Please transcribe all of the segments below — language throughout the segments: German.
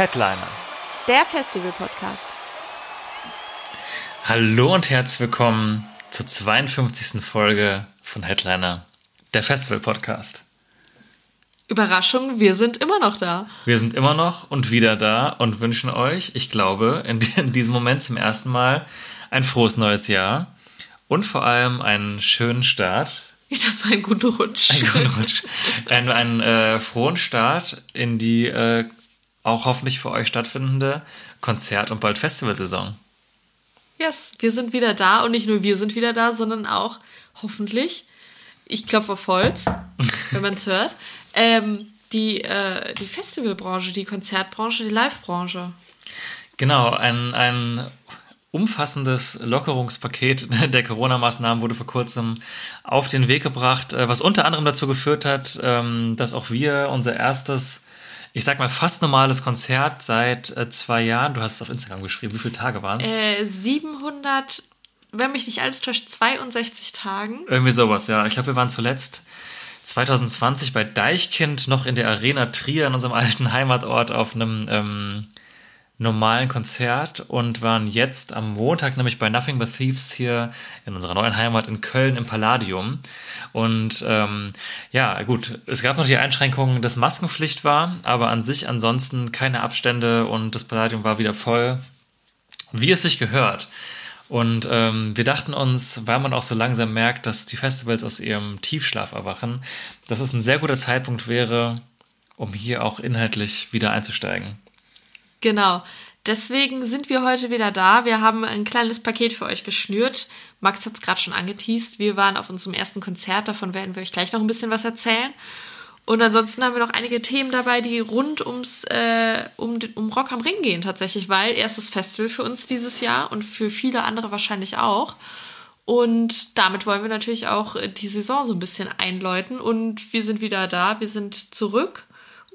Headliner. Der Festival-Podcast. Hallo und herzlich willkommen zur 52. Folge von Headliner, der Festival-Podcast. Überraschung, wir sind immer noch da. Wir sind immer noch und wieder da und wünschen euch, ich glaube, in, in diesem Moment zum ersten Mal ein frohes neues Jahr und vor allem einen schönen Start. Ich dachte, so einen guten Rutsch. Einen guten Rutsch. Einen, einen äh, frohen Start in die äh, auch hoffentlich für euch stattfindende Konzert- und bald Festivalsaison. Yes, wir sind wieder da und nicht nur wir sind wieder da, sondern auch hoffentlich, ich klopfe auf Holz, wenn man es hört, ähm, die, äh, die Festivalbranche, die Konzertbranche, die Livebranche. Genau, ein, ein umfassendes Lockerungspaket der Corona-Maßnahmen wurde vor kurzem auf den Weg gebracht, äh, was unter anderem dazu geführt hat, ähm, dass auch wir unser erstes, ich sag mal, fast normales Konzert seit äh, zwei Jahren, du hast es auf Instagram geschrieben, wie viele Tage waren es? Äh, 700, wenn mich nicht alles täuscht, 62 Tagen. Irgendwie sowas, ja. Ich glaube, wir waren zuletzt 2020 bei Deichkind noch in der Arena Trier in unserem alten Heimatort auf einem ähm, normalen Konzert und waren jetzt am Montag nämlich bei Nothing But Thieves hier in unserer neuen Heimat in Köln im Palladium. Und ähm, ja, gut, es gab noch die Einschränkung, dass Maskenpflicht war, aber an sich ansonsten keine Abstände und das Palladium war wieder voll, wie es sich gehört. Und ähm, wir dachten uns, weil man auch so langsam merkt, dass die Festivals aus ihrem Tiefschlaf erwachen, dass es ein sehr guter Zeitpunkt wäre, um hier auch inhaltlich wieder einzusteigen. Genau. Deswegen sind wir heute wieder da. Wir haben ein kleines Paket für euch geschnürt. Max hat es gerade schon angeteased. Wir waren auf unserem ersten Konzert. Davon werden wir euch gleich noch ein bisschen was erzählen. Und ansonsten haben wir noch einige Themen dabei, die rund ums äh, um, um Rock am Ring gehen tatsächlich, weil erstes Festival für uns dieses Jahr und für viele andere wahrscheinlich auch. Und damit wollen wir natürlich auch äh, die Saison so ein bisschen einläuten. Und wir sind wieder da, wir sind zurück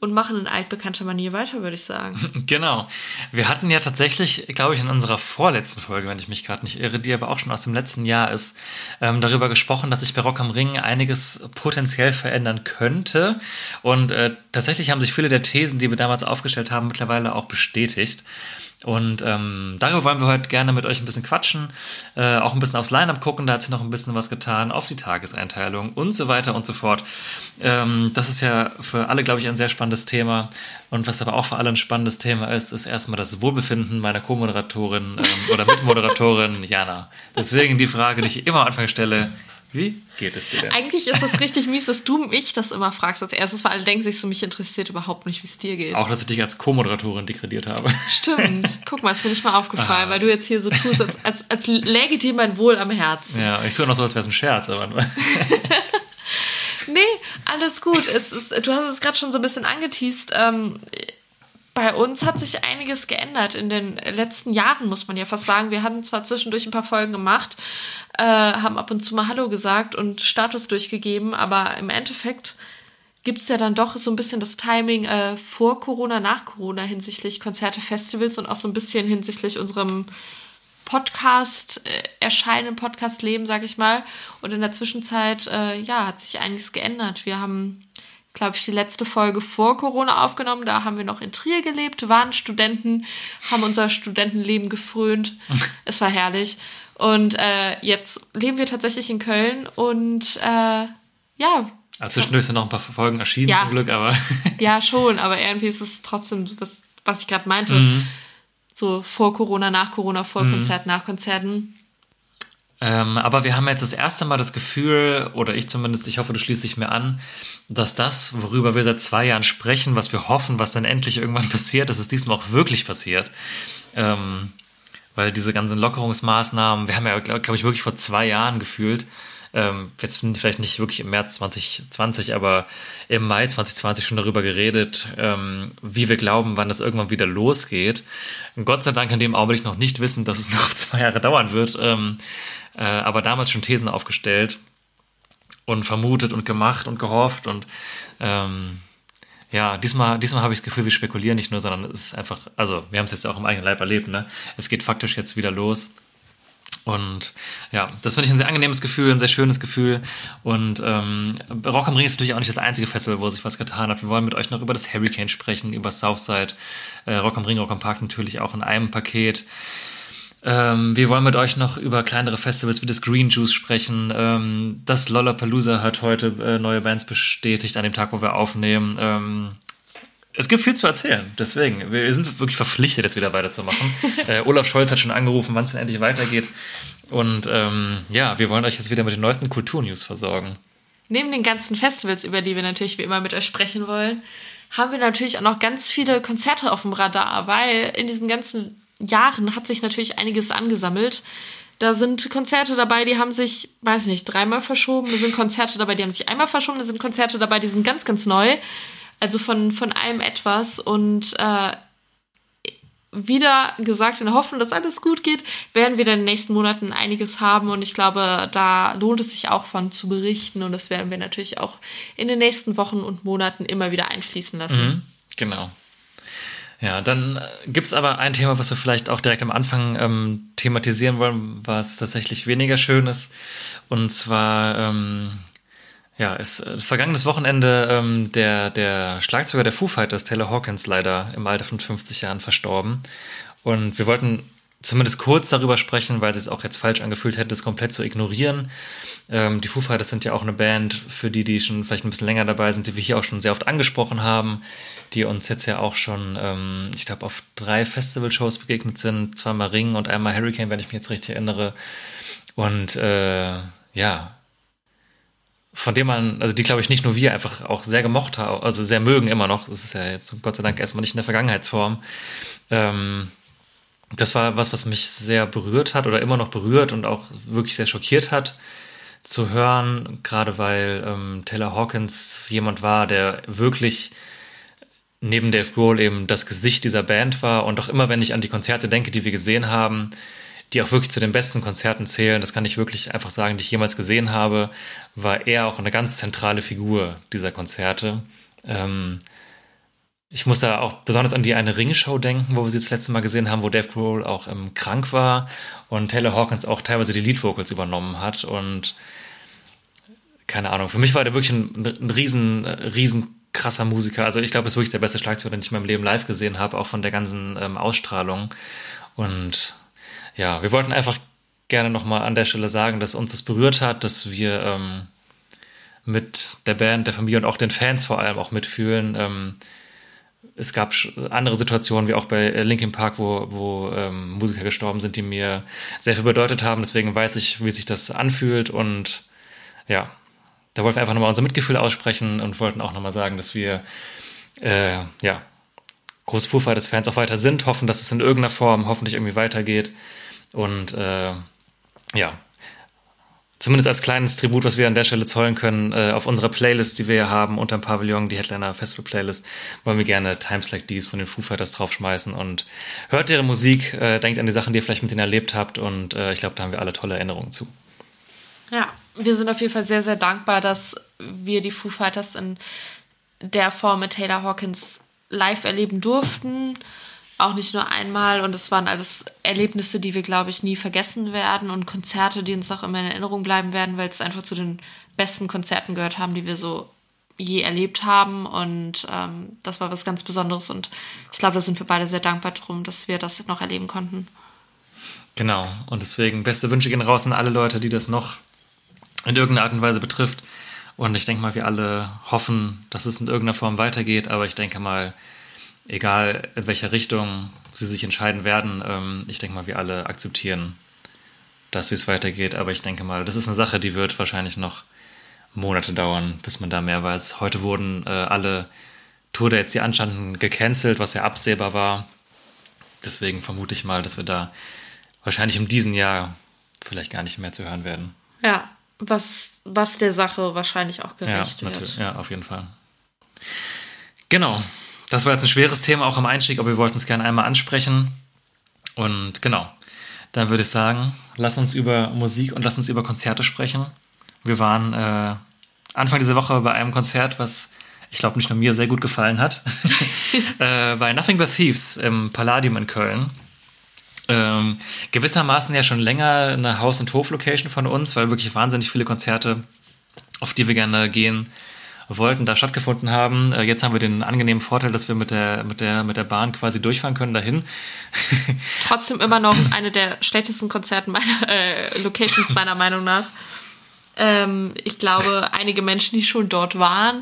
und machen in altbekannter Manier weiter, würde ich sagen. Genau. Wir hatten ja tatsächlich, glaube ich, in unserer vorletzten Folge, wenn ich mich gerade nicht irre, die aber auch schon aus dem letzten Jahr ist, ähm, darüber gesprochen, dass sich bei Rock am Ring einiges potenziell verändern könnte. Und äh, tatsächlich haben sich viele der Thesen, die wir damals aufgestellt haben, mittlerweile auch bestätigt. Und ähm, darüber wollen wir heute gerne mit euch ein bisschen quatschen, äh, auch ein bisschen aufs Line-Up gucken, da hat sich noch ein bisschen was getan, auf die Tageseinteilung und so weiter und so fort. Ähm, das ist ja für alle, glaube ich, ein sehr spannendes Thema. Und was aber auch für alle ein spannendes Thema ist, ist erstmal das Wohlbefinden meiner Co-Moderatorin ähm, oder Mitmoderatorin Jana. Deswegen die Frage, die ich immer am Anfang stelle, wie geht es dir denn? Eigentlich ist es richtig mies, dass du mich das immer fragst als erstes, weil alle denken sich so, mich interessiert überhaupt nicht, wie es dir geht. Auch, dass ich dich als Co-Moderatorin degradiert habe. Stimmt. Guck mal, ist mir nicht mal Ah. aufgefallen, weil du jetzt hier so tust, als, als, als läge dir mein Wohl am Herzen. Ja, ich tue noch so, als wäre es ein Scherz, aber Nee, alles gut. Es ist, du hast es gerade schon so ein bisschen angeteased. Ähm, bei uns hat sich einiges geändert in den letzten Jahren, muss man ja fast sagen. Wir hatten zwar zwischendurch ein paar Folgen gemacht, äh, haben ab und zu mal Hallo gesagt und Status durchgegeben, aber im Endeffekt gibt es ja dann doch so ein bisschen das Timing äh, vor Corona, nach Corona hinsichtlich Konzerte, Festivals und auch so ein bisschen hinsichtlich unserem Podcast äh, erscheinen, Podcast-Leben, sag ich mal. Und in der Zwischenzeit, äh, ja, hat sich einiges geändert. Wir haben, glaube ich, die letzte Folge vor Corona aufgenommen. Da haben wir noch in Trier gelebt, waren Studenten, haben unser Studentenleben gefrönt. es war herrlich. Und äh, jetzt leben wir tatsächlich in Köln und äh, ja, Also zwischendurch sind noch ein paar Folgen erschienen Ja. zum Glück, aber ja, schon, aber irgendwie ist es trotzdem, was, was ich gerade meinte, so vor Corona, nach Corona, vor Konzert, nach Konzerten. Ähm, aber wir haben jetzt das erste Mal das Gefühl, oder ich zumindest, ich hoffe, du schließt dich mir an, dass das, worüber wir seit zwei Jahren sprechen, was wir hoffen, was dann endlich irgendwann passiert, dass es diesmal auch wirklich passiert. Ähm, weil diese ganzen Lockerungsmaßnahmen, wir haben ja, glaube glaub ich, wirklich vor zwei Jahren gefühlt, ähm, jetzt vielleicht nicht wirklich im März 2020, aber im Mai 2020 schon darüber geredet, ähm, wie wir glauben, wann das irgendwann wieder losgeht. Gott sei Dank in dem Augenblick noch nicht wissen, dass es noch zwei Jahre dauern wird, ähm, äh, aber damals schon Thesen aufgestellt und vermutet und gemacht und gehofft und ähm, ja, diesmal, diesmal habe ich das Gefühl, wir spekulieren nicht nur, sondern es ist einfach, also wir haben es jetzt auch im eigenen Leib erlebt, ne? Es geht faktisch jetzt wieder los. Und ja, das finde ich ein sehr angenehmes Gefühl, ein sehr schönes Gefühl. Und ähm, Rock am Ring ist natürlich auch nicht das einzige Festival, wo sich was getan hat. Wir wollen mit euch noch über das Hurricane sprechen, über Southside, äh, Rock am Ring, Rock am Park natürlich auch in einem Paket. Ähm, wir wollen mit euch noch über kleinere Festivals wie das Green Juice sprechen. Ähm, das Lollapalooza hat heute äh, neue Bands bestätigt an dem Tag, wo wir aufnehmen. Ähm, es gibt viel zu erzählen, deswegen. Wir sind wirklich verpflichtet, jetzt wieder weiterzumachen. äh, Olaf Scholz hat schon angerufen, wann es denn endlich weitergeht. Und ähm, ja, wir wollen euch jetzt wieder mit den neuesten Kulturnews versorgen. Neben den ganzen Festivals, über die wir natürlich wie immer mit euch sprechen wollen, haben wir natürlich auch noch ganz viele Konzerte auf dem Radar, weil in diesen ganzen Jahren hat sich natürlich einiges angesammelt. Da sind Konzerte dabei, die haben sich, weiß nicht, dreimal verschoben. Da sind Konzerte dabei, die haben sich einmal verschoben. Da sind Konzerte dabei, die sind ganz, ganz neu. Also von, von allem etwas. Und äh, wieder gesagt, in der Hoffnung, dass alles gut geht, werden wir in den nächsten Monaten einiges haben. Und ich glaube, da lohnt es sich auch von zu berichten. Und das werden wir natürlich auch in den nächsten Wochen und Monaten immer wieder einfließen lassen. Mhm, genau. Ja, dann äh, gibt es aber ein Thema, was wir vielleicht auch direkt am Anfang ähm, thematisieren wollen, was tatsächlich weniger schön ist. Und zwar, ähm, ja, ist äh, vergangenes Wochenende ähm, der, der Schlagzeuger der Foo Fighters, Taylor Hawkins, leider im Alter von 50 Jahren verstorben. Und wir wollten zumindest kurz darüber sprechen, weil es auch jetzt falsch angefühlt hätte, das komplett zu ignorieren. Ähm, die Foo Fighters sind ja auch eine Band, für die, die schon vielleicht ein bisschen länger dabei sind, die wir hier auch schon sehr oft angesprochen haben, die uns jetzt ja auch schon, ähm, ich glaube, auf drei Festivalshows begegnet sind, zweimal Ring und einmal Hurricane, wenn ich mich jetzt richtig erinnere. Und äh, ja, von dem man, also die glaube ich nicht nur wir einfach auch sehr gemocht haben, also sehr mögen immer noch. Das ist ja jetzt Gott sei Dank erstmal nicht in der Vergangenheitsform. Ähm, das war was, was mich sehr berührt hat oder immer noch berührt und auch wirklich sehr schockiert hat zu hören, gerade weil ähm, Taylor Hawkins jemand war, der wirklich neben Dave Grohl eben das Gesicht dieser Band war und auch immer, wenn ich an die Konzerte denke, die wir gesehen haben, die auch wirklich zu den besten Konzerten zählen, das kann ich wirklich einfach sagen, die ich jemals gesehen habe, war er auch eine ganz zentrale Figur dieser Konzerte. Ähm, ich muss da auch besonders an die eine Ringshow denken, wo wir sie das letzte Mal gesehen haben, wo Dave Grohl auch ähm, krank war und Taylor Hawkins auch teilweise die Lead Vocals übernommen hat und keine Ahnung, für mich war der wirklich ein, ein riesen, riesen krasser Musiker. Also ich glaube, er ist wirklich der beste Schlagzeuger, den ich in meinem Leben live gesehen habe, auch von der ganzen ähm, Ausstrahlung. Und ja, wir wollten einfach gerne nochmal an der Stelle sagen, dass uns das berührt hat, dass wir ähm, mit der Band, der Familie und auch den Fans vor allem auch mitfühlen. Ähm, es gab andere Situationen, wie auch bei äh, Linkin Park, wo, wo ähm, Musiker gestorben sind, die mir sehr viel bedeutet haben. Deswegen weiß ich, wie sich das anfühlt. Und ja, da wollten wir einfach nochmal unser Mitgefühl aussprechen und wollten auch nochmal sagen, dass wir äh, ja, große Foo Fighters Fans auch weiter sind, hoffen, dass es in irgendeiner Form hoffentlich irgendwie weitergeht. Und äh, ja, zumindest als kleines Tribut, was wir an der Stelle zollen können, äh, auf unserer Playlist, die wir hier haben, unter dem Pavillon, die Headliner Festival Playlist, wollen wir gerne Times Like These von den Foo Fighters draufschmeißen und hört ihre Musik, äh, denkt an die Sachen, die ihr vielleicht mit denen erlebt habt und äh, ich glaube, da haben wir alle tolle Erinnerungen zu. Ja, wir sind auf jeden Fall sehr, sehr dankbar, dass wir die Foo Fighters in der Form mit Taylor Hawkins live erleben durften auch nicht nur einmal. Und es waren alles Erlebnisse, die wir, glaube ich, nie vergessen werden und Konzerte, die uns auch immer in Erinnerung bleiben werden, weil es einfach zu den besten Konzerten gehört haben, die wir so je erlebt haben. Und ähm, das war was ganz Besonderes. Und ich glaube, da sind wir beide sehr dankbar drum, dass wir das noch erleben konnten. Genau. Und deswegen beste Wünsche gehen raus an alle Leute, die das noch in irgendeiner Art und Weise betrifft. Und ich denke mal, wir alle hoffen, dass es in irgendeiner Form weitergeht, aber ich denke mal, egal in welcher Richtung sie sich entscheiden werden, ähm, ich denke mal, wir alle akzeptieren, dass wie es weitergeht. Aber ich denke mal, das ist eine Sache, die wird wahrscheinlich noch Monate dauern, bis man da mehr weiß. Heute wurden äh, alle Tourdates, die anstanden, gecancelt, was ja absehbar war. Deswegen vermute ich mal, dass wir da wahrscheinlich in diesem Jahr vielleicht gar nicht mehr zu hören werden. Ja, Was, was der Sache wahrscheinlich auch Ja, gerecht natürlich. wird. Ja, auf jeden Fall. Genau. Das war jetzt ein schweres Thema auch im Einstieg, aber wir wollten es gerne einmal ansprechen. Und genau. Dann würde ich sagen, lass uns über Musik und lass uns über Konzerte sprechen. Wir waren äh, Anfang dieser Woche bei einem Konzert, was ich glaube nicht nur mir sehr gut gefallen hat. äh, bei Nothing But Thieves im Palladium in Köln. Ähm, gewissermaßen ja schon länger eine Haus- und Hof-Location von uns, weil wirklich wahnsinnig viele Konzerte, auf die wir gerne gehen wollten, da stattgefunden haben. Äh, jetzt haben wir den angenehmen Vorteil, dass wir mit der, mit der, mit der Bahn quasi durchfahren können dahin. Trotzdem immer noch eine der schlechtesten Konzerten meiner äh, Locations meiner Meinung nach. Ähm, ich glaube, einige Menschen, die schon dort waren,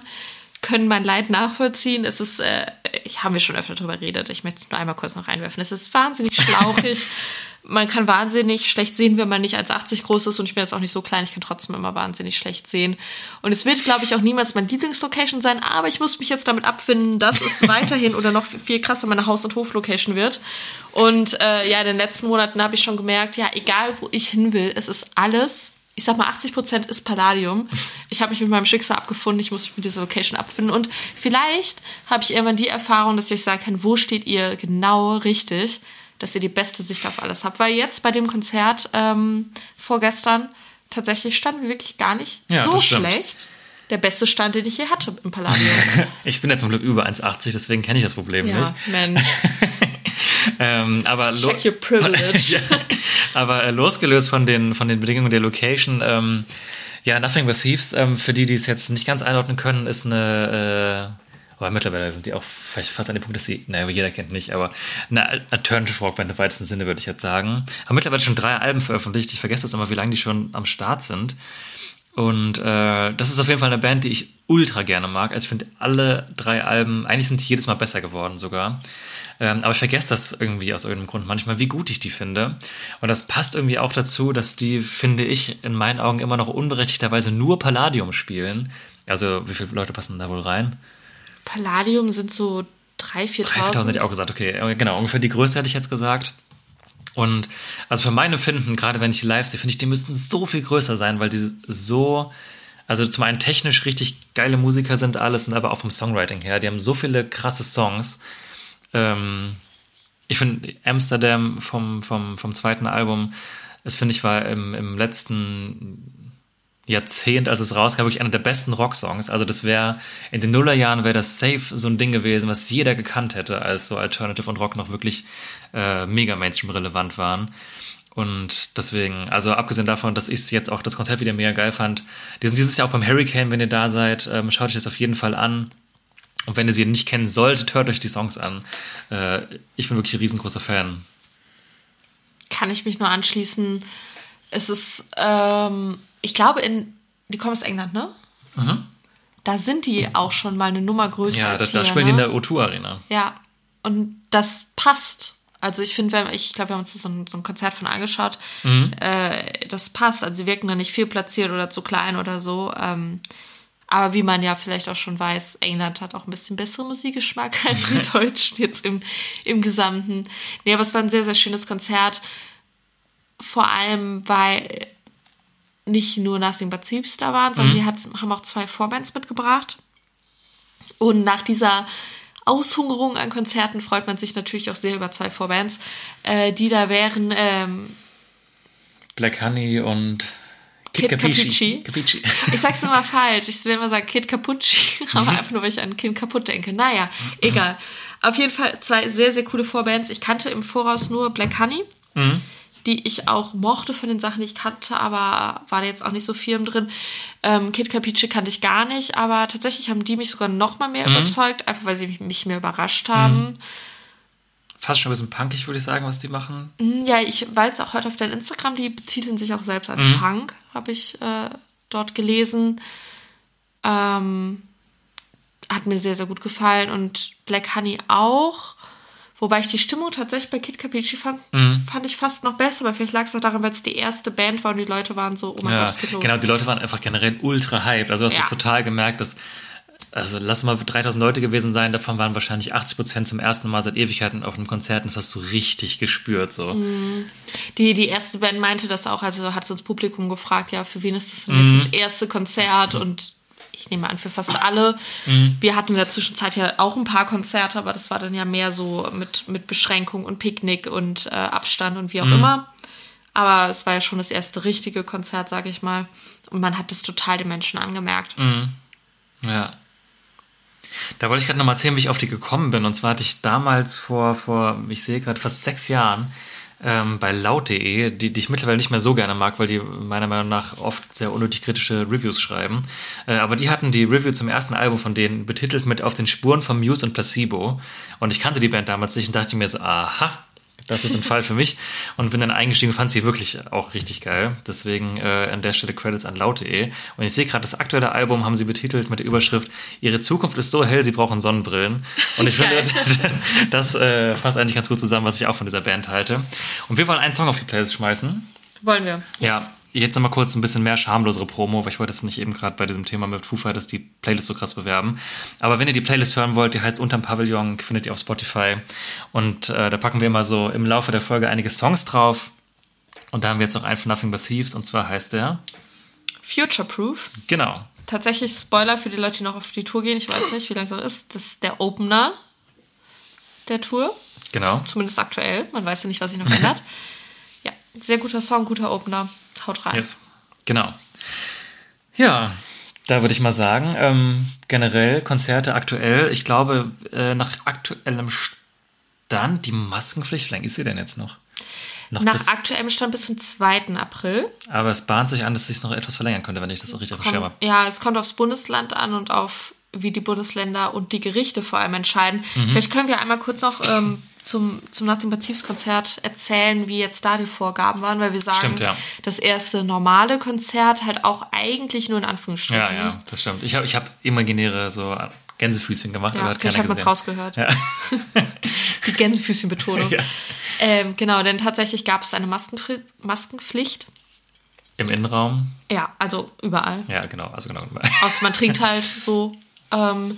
können mein Leid nachvollziehen. Es ist, äh, ich haben wir schon öfter darüber geredet. Ich möchte es nur einmal kurz noch reinwerfen. Es ist wahnsinnig schlauchig. man kann wahnsinnig schlecht sehen, wenn man nicht 1,80 groß ist und ich bin jetzt auch nicht so klein, ich kann trotzdem immer wahnsinnig schlecht sehen. Und es wird, glaube ich, auch niemals mein Lieblingslocation sein, aber ich muss mich jetzt damit abfinden, dass es weiterhin oder noch viel krasser meine Haus- und Hoflocation wird. Und äh, ja, in den letzten Monaten habe ich schon gemerkt, ja, egal wo ich hin will, es ist alles, ich sag mal, 80 Prozent ist Palladium. Ich habe mich mit meinem Schicksal abgefunden, ich muss mich mit dieser Location abfinden. Und vielleicht habe ich irgendwann die Erfahrung, dass ich euch sagen kann, wo steht ihr genau richtig dass ihr die beste Sicht auf alles habt. Weil jetzt bei dem Konzert ähm, vorgestern tatsächlich standen wir wirklich gar nicht Ja, so schlecht. Der beste Stand, den ich je hatte im Palladium. Ich bin ja zum Glück über 1,80, deswegen kenne ich das Problem ja, nicht. Mensch. Ähm, aber Check your privilege. ja, aber äh, losgelöst von den, von den Bedingungen der Location, ähm, ja, Nothing But Thieves, ähm, für die, die es jetzt nicht ganz einordnen können, ist eine, äh, aber mittlerweile sind die auch vielleicht fast an dem Punkt, dass sie, naja, jeder kennt nicht, aber eine Alternative Rockband im weitesten Sinne, würde ich jetzt sagen. Haben mittlerweile schon drei Alben veröffentlicht. Ich vergesse jetzt immer, wie lange die schon am Start sind. Und äh, das ist auf jeden Fall eine Band, die ich ultra gerne mag. Also ich finde alle drei Alben, eigentlich sind die jedes Mal besser geworden sogar. Ähm, aber ich vergesse das irgendwie aus irgendeinem Grund manchmal, wie gut ich die finde. Und das passt irgendwie auch dazu, dass die, finde ich, in meinen Augen immer noch unberechtigterweise nur Palladium spielen. Also wie viele Leute passen da wohl rein? Palladium sind so 3.000, 4.000. 3000 hätte ich auch gesagt, okay, äh, genau, ungefähr die Größe hätte ich jetzt gesagt. Und also für mein Empfinden, gerade wenn ich die live sehe, finde ich, die müssten so viel größer sein, weil die so, also zum einen technisch richtig geile Musiker sind alles, und aber auch vom Songwriting her, die haben so viele krasse Songs. Ähm, ich finde Amsterdam vom, vom, vom zweiten Album, das finde ich war im, im letzten Jahrzehnt, als es rauskam, wirklich einer der besten Rocksongs. Also das wäre, in den Nullerjahren wäre das safe so ein Ding gewesen, was jeder gekannt hätte, als so Alternative und Rock noch wirklich äh, mega Mainstream-relevant waren. Und deswegen, also abgesehen davon, dass ich jetzt auch das Konzert wieder mega geil fand, die sind dieses Jahr auch beim Hurricane, wenn ihr da seid, ähm, schaut euch das auf jeden Fall an. Und wenn ihr sie nicht kennen solltet, hört euch die Songs an. Äh, ich bin wirklich ein riesengroßer Fan. Kann ich mich nur anschließen. Es ist, ähm, ich glaube, in, die kommen aus England, ne? Da sind die auch schon mal eine Nummer größer Mhm. Ja, da, als da hier, spielen die ne? in der O2-Arena. Ja, und das passt. Also ich finde, ich glaube, wir haben uns so ein, so ein Konzert von angeschaut, äh, das passt. Also sie wirken da nicht viel platziert oder zu klein oder so. Ähm, aber wie man ja vielleicht auch schon weiß, England hat auch ein bisschen besseren Musikgeschmack als die Deutschen jetzt im, im Gesamten. Nee, aber es war ein sehr, sehr schönes Konzert. Vor allem, weil nicht nur Nothing But Thieves da waren, sondern die hat, haben auch zwei Vorbands mitgebracht. Und nach dieser Aushungerung an Konzerten freut man sich natürlich auch sehr über zwei Vorbands, äh, die da wären ähm, Black Honey und Kid. Capici. Capici. Ich sag's immer falsch. Ich will immer sagen Kid Capucci, aber einfach nur, weil ich an Kind kaputt denke. Naja, egal. Auf jeden Fall zwei sehr, sehr coole Vorbands. Ich kannte im Voraus nur Black Honey, die ich auch mochte von den Sachen, die ich kannte, aber war da jetzt auch nicht so firm drin. Ähm, Kid Capici kannte ich gar nicht, aber tatsächlich haben die mich sogar noch mal mehr überzeugt, einfach weil sie mich, mich mehr überrascht haben. Fast schon ein bisschen punkig, würde ich sagen, was die machen. Hm, Ja, ich war jetzt auch heute auf deinem Instagram, die betiteln sich auch selbst als Punk, habe ich äh, dort gelesen. Ähm, hat mir sehr, sehr gut gefallen und Black Honey auch. Wobei ich die Stimmung tatsächlich bei Kid Capici fand, fand ich fast noch besser, aber vielleicht lag es auch daran, weil es die erste Band war und die Leute waren so, oh mein Ja, Gott, es geht los. genau, die Leute waren einfach generell ultra hyped. Also hast du Ja. es total gemerkt, dass also lass mal 3000 Leute gewesen sein, davon waren wahrscheinlich 80 Prozent zum ersten Mal seit Ewigkeiten auf einem Konzert und das hast du richtig gespürt. So. Mhm. Die, die erste Band meinte das auch, also hat so das Publikum gefragt, ja, für wen ist das denn jetzt das erste Konzert und ich nehme an, für fast alle. Wir hatten in der Zwischenzeit ja auch ein paar Konzerte, aber das war dann ja mehr so mit, mit Beschränkung und Picknick und äh, Abstand und wie auch immer. Aber es war ja schon das erste richtige Konzert, sage ich mal. Und man hat es total den Menschen angemerkt. Ja. Da wollte ich gerade nochmal erzählen, wie ich auf die gekommen bin. Und zwar hatte ich damals vor, vor ich sehe gerade, fast sechs Jahren ähm, bei laut.de, die, die ich mittlerweile nicht mehr so gerne mag, weil die meiner Meinung nach oft sehr unnötig kritische Reviews schreiben. Äh, aber die hatten die Review zum ersten Album von denen betitelt mit Auf den Spuren von Muse und Placebo. Und ich kannte die Band damals nicht und dachte mir so, aha, das ist ein Fall für mich. Und bin dann eingestiegen und fand sie wirklich auch richtig geil. Deswegen äh, an der Stelle Credits an laut.de. Und ich sehe gerade, das aktuelle Album haben sie betitelt mit der Überschrift Ihre Zukunft ist so hell, sie brauchen Sonnenbrillen. Und ich finde, das äh, fasst eigentlich ganz gut zusammen, was ich auch von dieser Band halte. Und wir wollen einen Song auf die Playlist schmeißen. Wollen wir? Ja, jetzt nochmal kurz ein bisschen mehr schamlosere Promo, weil ich wollte es nicht eben gerade bei diesem Thema mit Foo Fighters die Playlist so krass bewerben. Aber wenn ihr die Playlist hören wollt, die heißt Unterm Pavillon, findet ihr auf Spotify. Und äh, da packen wir immer so im Laufe der Folge einige Songs drauf. Und da haben wir jetzt noch einen von Nothing But Thieves und zwar heißt der, Future Proof. genau, Tatsächlich Spoiler für die Leute, die noch auf die Tour gehen. Ich weiß nicht, wie lange es noch ist. Das ist der Opener der Tour. genau. Zumindest aktuell. Man weiß ja nicht, was sich noch ändert. Sehr guter Song, guter Opener. Haut rein. Yes. Genau. Ja, da würde ich mal sagen, ähm, generell Konzerte aktuell, ich glaube, äh, nach aktuellem Stand, die Maskenpflicht, wie lange ist sie denn jetzt noch? Noch Nach aktuellem Stand bis zum 2. April. aber es bahnt sich an, dass es sich noch etwas verlängern könnte, wenn ich das auch richtig habe. ja, es kommt aufs Bundesland an und auf wie die Bundesländer und die Gerichte vor allem entscheiden. Mhm. Vielleicht können wir einmal kurz noch ähm, zum, zum Nach dem Pazifs-Konzert erzählen, wie jetzt da die Vorgaben waren, weil wir sagen, Stimmt, ja. das erste normale Konzert halt auch eigentlich nur in Anführungsstrichen. Ja, ja, das stimmt. Ich habe ich hab imaginäre so Gänsefüßchen gemacht, aber Ja, hat vielleicht keiner hat man es gesehen. rausgehört. Ja. Die Gänsefüßchenbetonung. Ja. ähm, genau, denn tatsächlich gab es eine Maskenpfli Maskenpflicht. Im Innenraum. Ja, also überall. Ja, genau. Also genau. Außer man trinkt halt so. Ähm,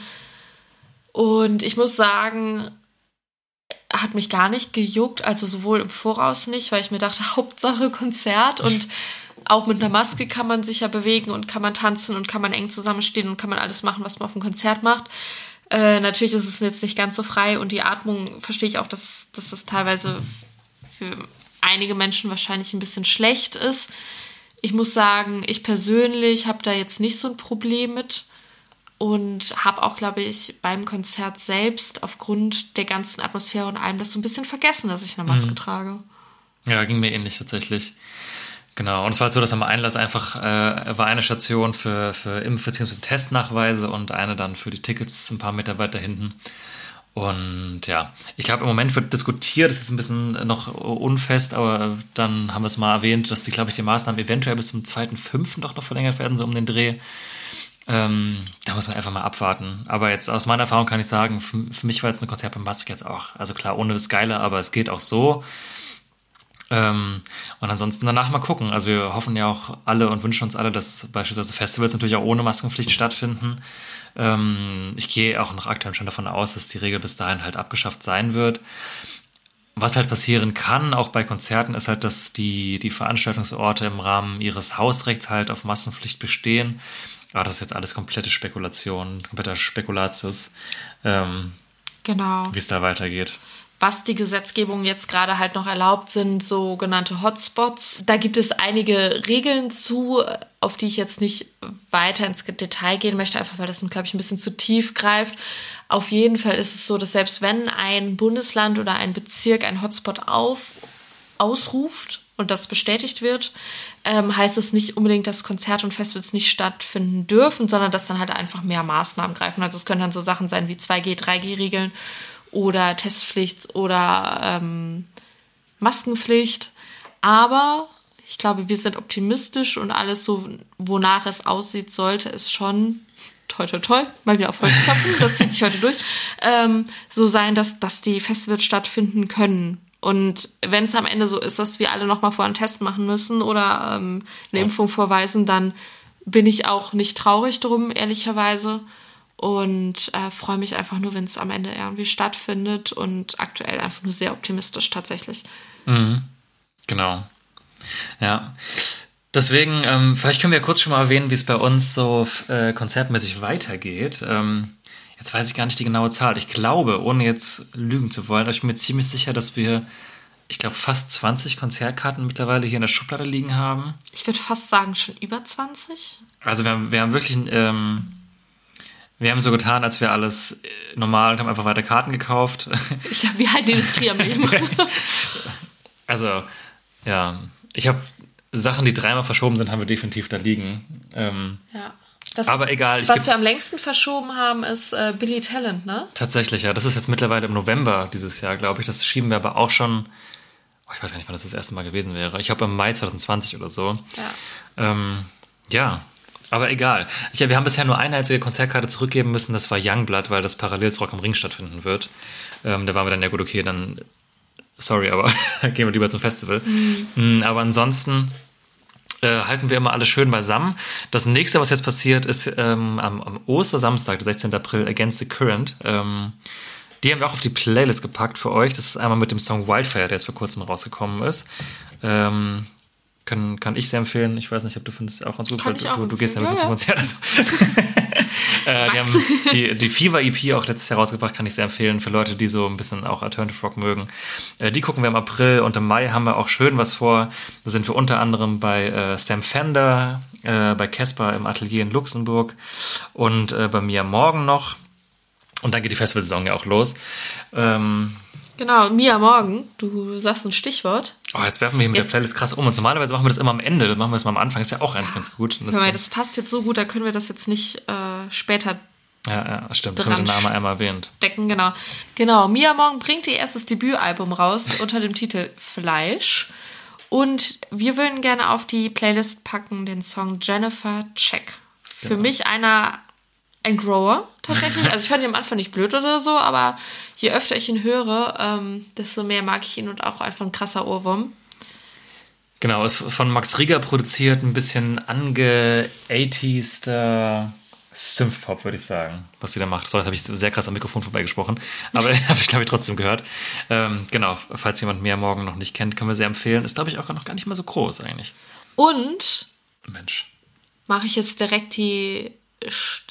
und ich muss sagen, hat mich gar nicht gejuckt, also sowohl im Voraus nicht, weil ich mir dachte, Hauptsache Konzert und auch mit einer Maske kann man sich ja bewegen und kann man tanzen und kann man eng zusammenstehen und kann man alles machen, was man auf dem Konzert macht. Äh, natürlich ist es jetzt nicht ganz so frei und die Atmung verstehe ich auch, dass, dass das teilweise für einige Menschen wahrscheinlich ein bisschen schlecht ist. Ich muss sagen, ich persönlich habe da jetzt nicht so ein Problem mit und habe auch, glaube ich, beim Konzert selbst aufgrund der ganzen Atmosphäre und allem das so ein bisschen vergessen, dass ich eine Maske trage. Ja, ging mir ähnlich tatsächlich. Genau, und es war halt so, dass am Einlass einfach äh, war eine Station für, für Impf- bzw. Testnachweise und eine dann für die Tickets ein paar Meter weiter hinten. Und ja, ich glaube, im Moment wird diskutiert, das ist ein bisschen noch unfest, aber dann haben wir es mal erwähnt, dass die, glaube ich, die Maßnahmen eventuell bis zum 2.5. doch noch verlängert werden, so um den Dreh. Ähm, da muss man einfach mal abwarten. Aber jetzt aus meiner Erfahrung kann ich sagen, für, für mich war jetzt ein Konzert mit Maske jetzt auch, also klar, ohne ist geiler, aber es geht auch so. Ähm, und ansonsten danach mal gucken. Also wir hoffen ja auch alle und wünschen uns alle, dass beispielsweise Festivals natürlich auch ohne Maskenpflicht stattfinden. Ähm, ich gehe auch nach aktuell schon davon aus, dass die Regel bis dahin halt abgeschafft sein wird. Was halt passieren kann, auch bei Konzerten, ist halt, dass die, die Veranstaltungsorte im Rahmen ihres Hausrechts halt auf Maskenpflicht bestehen. Aber das ist jetzt alles komplette Spekulation, kompletter Spekulatius, ähm, Genau. wie es da weitergeht. was die Gesetzgebung jetzt gerade halt noch erlaubt, sind sogenannte Hotspots. Da gibt es einige Regeln zu, auf die ich jetzt nicht weiter ins Detail gehen möchte, einfach weil das, glaube ich, ein bisschen zu tief greift. Auf jeden Fall ist es so, dass selbst wenn ein Bundesland oder ein Bezirk einen Hotspot auf, ausruft und das bestätigt wird, ähm, heißt es nicht unbedingt, dass Konzerte und Festivals nicht stattfinden dürfen, sondern dass dann halt einfach mehr Maßnahmen greifen. Also es können dann so Sachen sein wie 2G, 3G-Regeln oder Testpflicht oder ähm, Maskenpflicht. Aber ich glaube, wir sind optimistisch und alles so, wonach es aussieht, sollte es schon, toi toi toi, mal wieder auf Holz klopfen, das zieht sich heute durch, ähm, so sein, dass, dass die Festivals stattfinden können. Und wenn es am Ende so ist, dass wir alle nochmal vor einen Test machen müssen oder ähm, eine Impfung vorweisen, dann bin ich auch nicht traurig drum, ehrlicherweise. und äh, freue mich einfach nur, wenn es am Ende irgendwie stattfindet und aktuell einfach nur sehr optimistisch tatsächlich. Genau. Ja. Deswegen, ähm, vielleicht können wir kurz schon mal erwähnen, wie es bei uns so äh, konzertmäßig weitergeht. Ähm, jetzt weiß ich gar nicht die genaue Zahl. Ich glaube, ohne jetzt lügen zu wollen, aber ich bin mir ziemlich sicher, dass wir, ich glaube, fast 20 Konzertkarten mittlerweile hier in der Schublade liegen haben. Ich würde fast sagen, schon über 20. Also wir haben, wir haben wirklich, ähm, wir haben so getan, als wäre alles äh, normal und haben einfach weiter Karten gekauft. Ich glaube, wir halten die Industrie am Leben. Also, ja, ich habe Sachen, die dreimal verschoben sind, haben wir definitiv da liegen. Ähm, ja. Das Aber ist, egal, Was geb- wir am längsten verschoben haben, ist äh, Billy Talent, ne? tatsächlich, ja, das ist jetzt mittlerweile im November dieses Jahr, glaube ich. Das schieben wir aber auch schon, oh, ich weiß gar nicht, wann das das erste Mal gewesen wäre. Ich glaube im Mai 2020 oder so. Ja. Ähm, ja, aber egal. Ich, ja, wir haben bisher nur eine einzige Konzertkarte zurückgeben müssen, das war Youngblood, weil das parallel zu Rock am Ring stattfinden wird. Ähm, da waren wir dann, ja gut, okay, dann, sorry, aber dann gehen wir lieber zum Festival. Mm, Aber ansonsten äh, halten wir immer alles schön beisammen. Das nächste, was jetzt passiert, ist ähm, am, am Ostersamstag, der 16. April, Against the Current. Ähm, die haben wir auch auf die Playlist gepackt für euch. Das ist einmal mit dem Song Wildfire, der jetzt vor kurzem rausgekommen ist. Ähm, kann, kann ich sehr empfehlen. Ich weiß nicht, ob du findest es auch ganz gut. Weil du, du gehst ja mit ja, zum Konzert. Also. äh, die haben die, die Fever EP auch letztes Jahr rausgebracht, kann ich sehr empfehlen für Leute, die so ein bisschen auch Alternative Rock mögen. Äh, die gucken wir im April und im Mai haben wir auch schön was vor. Da sind wir unter anderem bei äh, Sam Fender, äh, bei Casper im Atelier in Luxemburg und äh, bei mir morgen noch. Und dann geht die Festivalsaison ja auch los. Ähm, Genau, Mia Morgen, du sagst ein Stichwort. oh, jetzt werfen wir hier mit der Playlist krass um. Und normalerweise machen wir das immer am Ende. Das machen wir das mal am Anfang. Ist ja auch eigentlich ganz gut. Hör mal, das passt jetzt so gut, da können wir das jetzt nicht äh, später ja, ja, stimmt. Das haben wir den dran Namen einmal erwähnt. decken, genau. Genau, Mia Morgen bringt ihr erstes Debütalbum raus unter dem Titel Fleisch. Und wir würden gerne auf die Playlist packen den Song Jennifer Check. Für Genau. mich einer, ein Grower tatsächlich. Also ich fand ihn am Anfang nicht blöd oder so, aber je öfter ich ihn höre, ähm, desto mehr mag ich ihn und auch einfach ein krasser Ohrwurm. Genau, ist von Max Rieger produziert, ein bisschen ange 80s Synthpop, würde ich sagen, was sie da macht. So, jetzt habe ich sehr krass am Mikrofon vorbeigesprochen, aber habe ich, glaube ich, trotzdem gehört. Ähm, genau, falls jemand mehr morgen noch nicht kennt, können wir sehr empfehlen. Ist, glaube ich, auch noch gar nicht mal so groß eigentlich. Und Mensch. mache ich jetzt direkt die,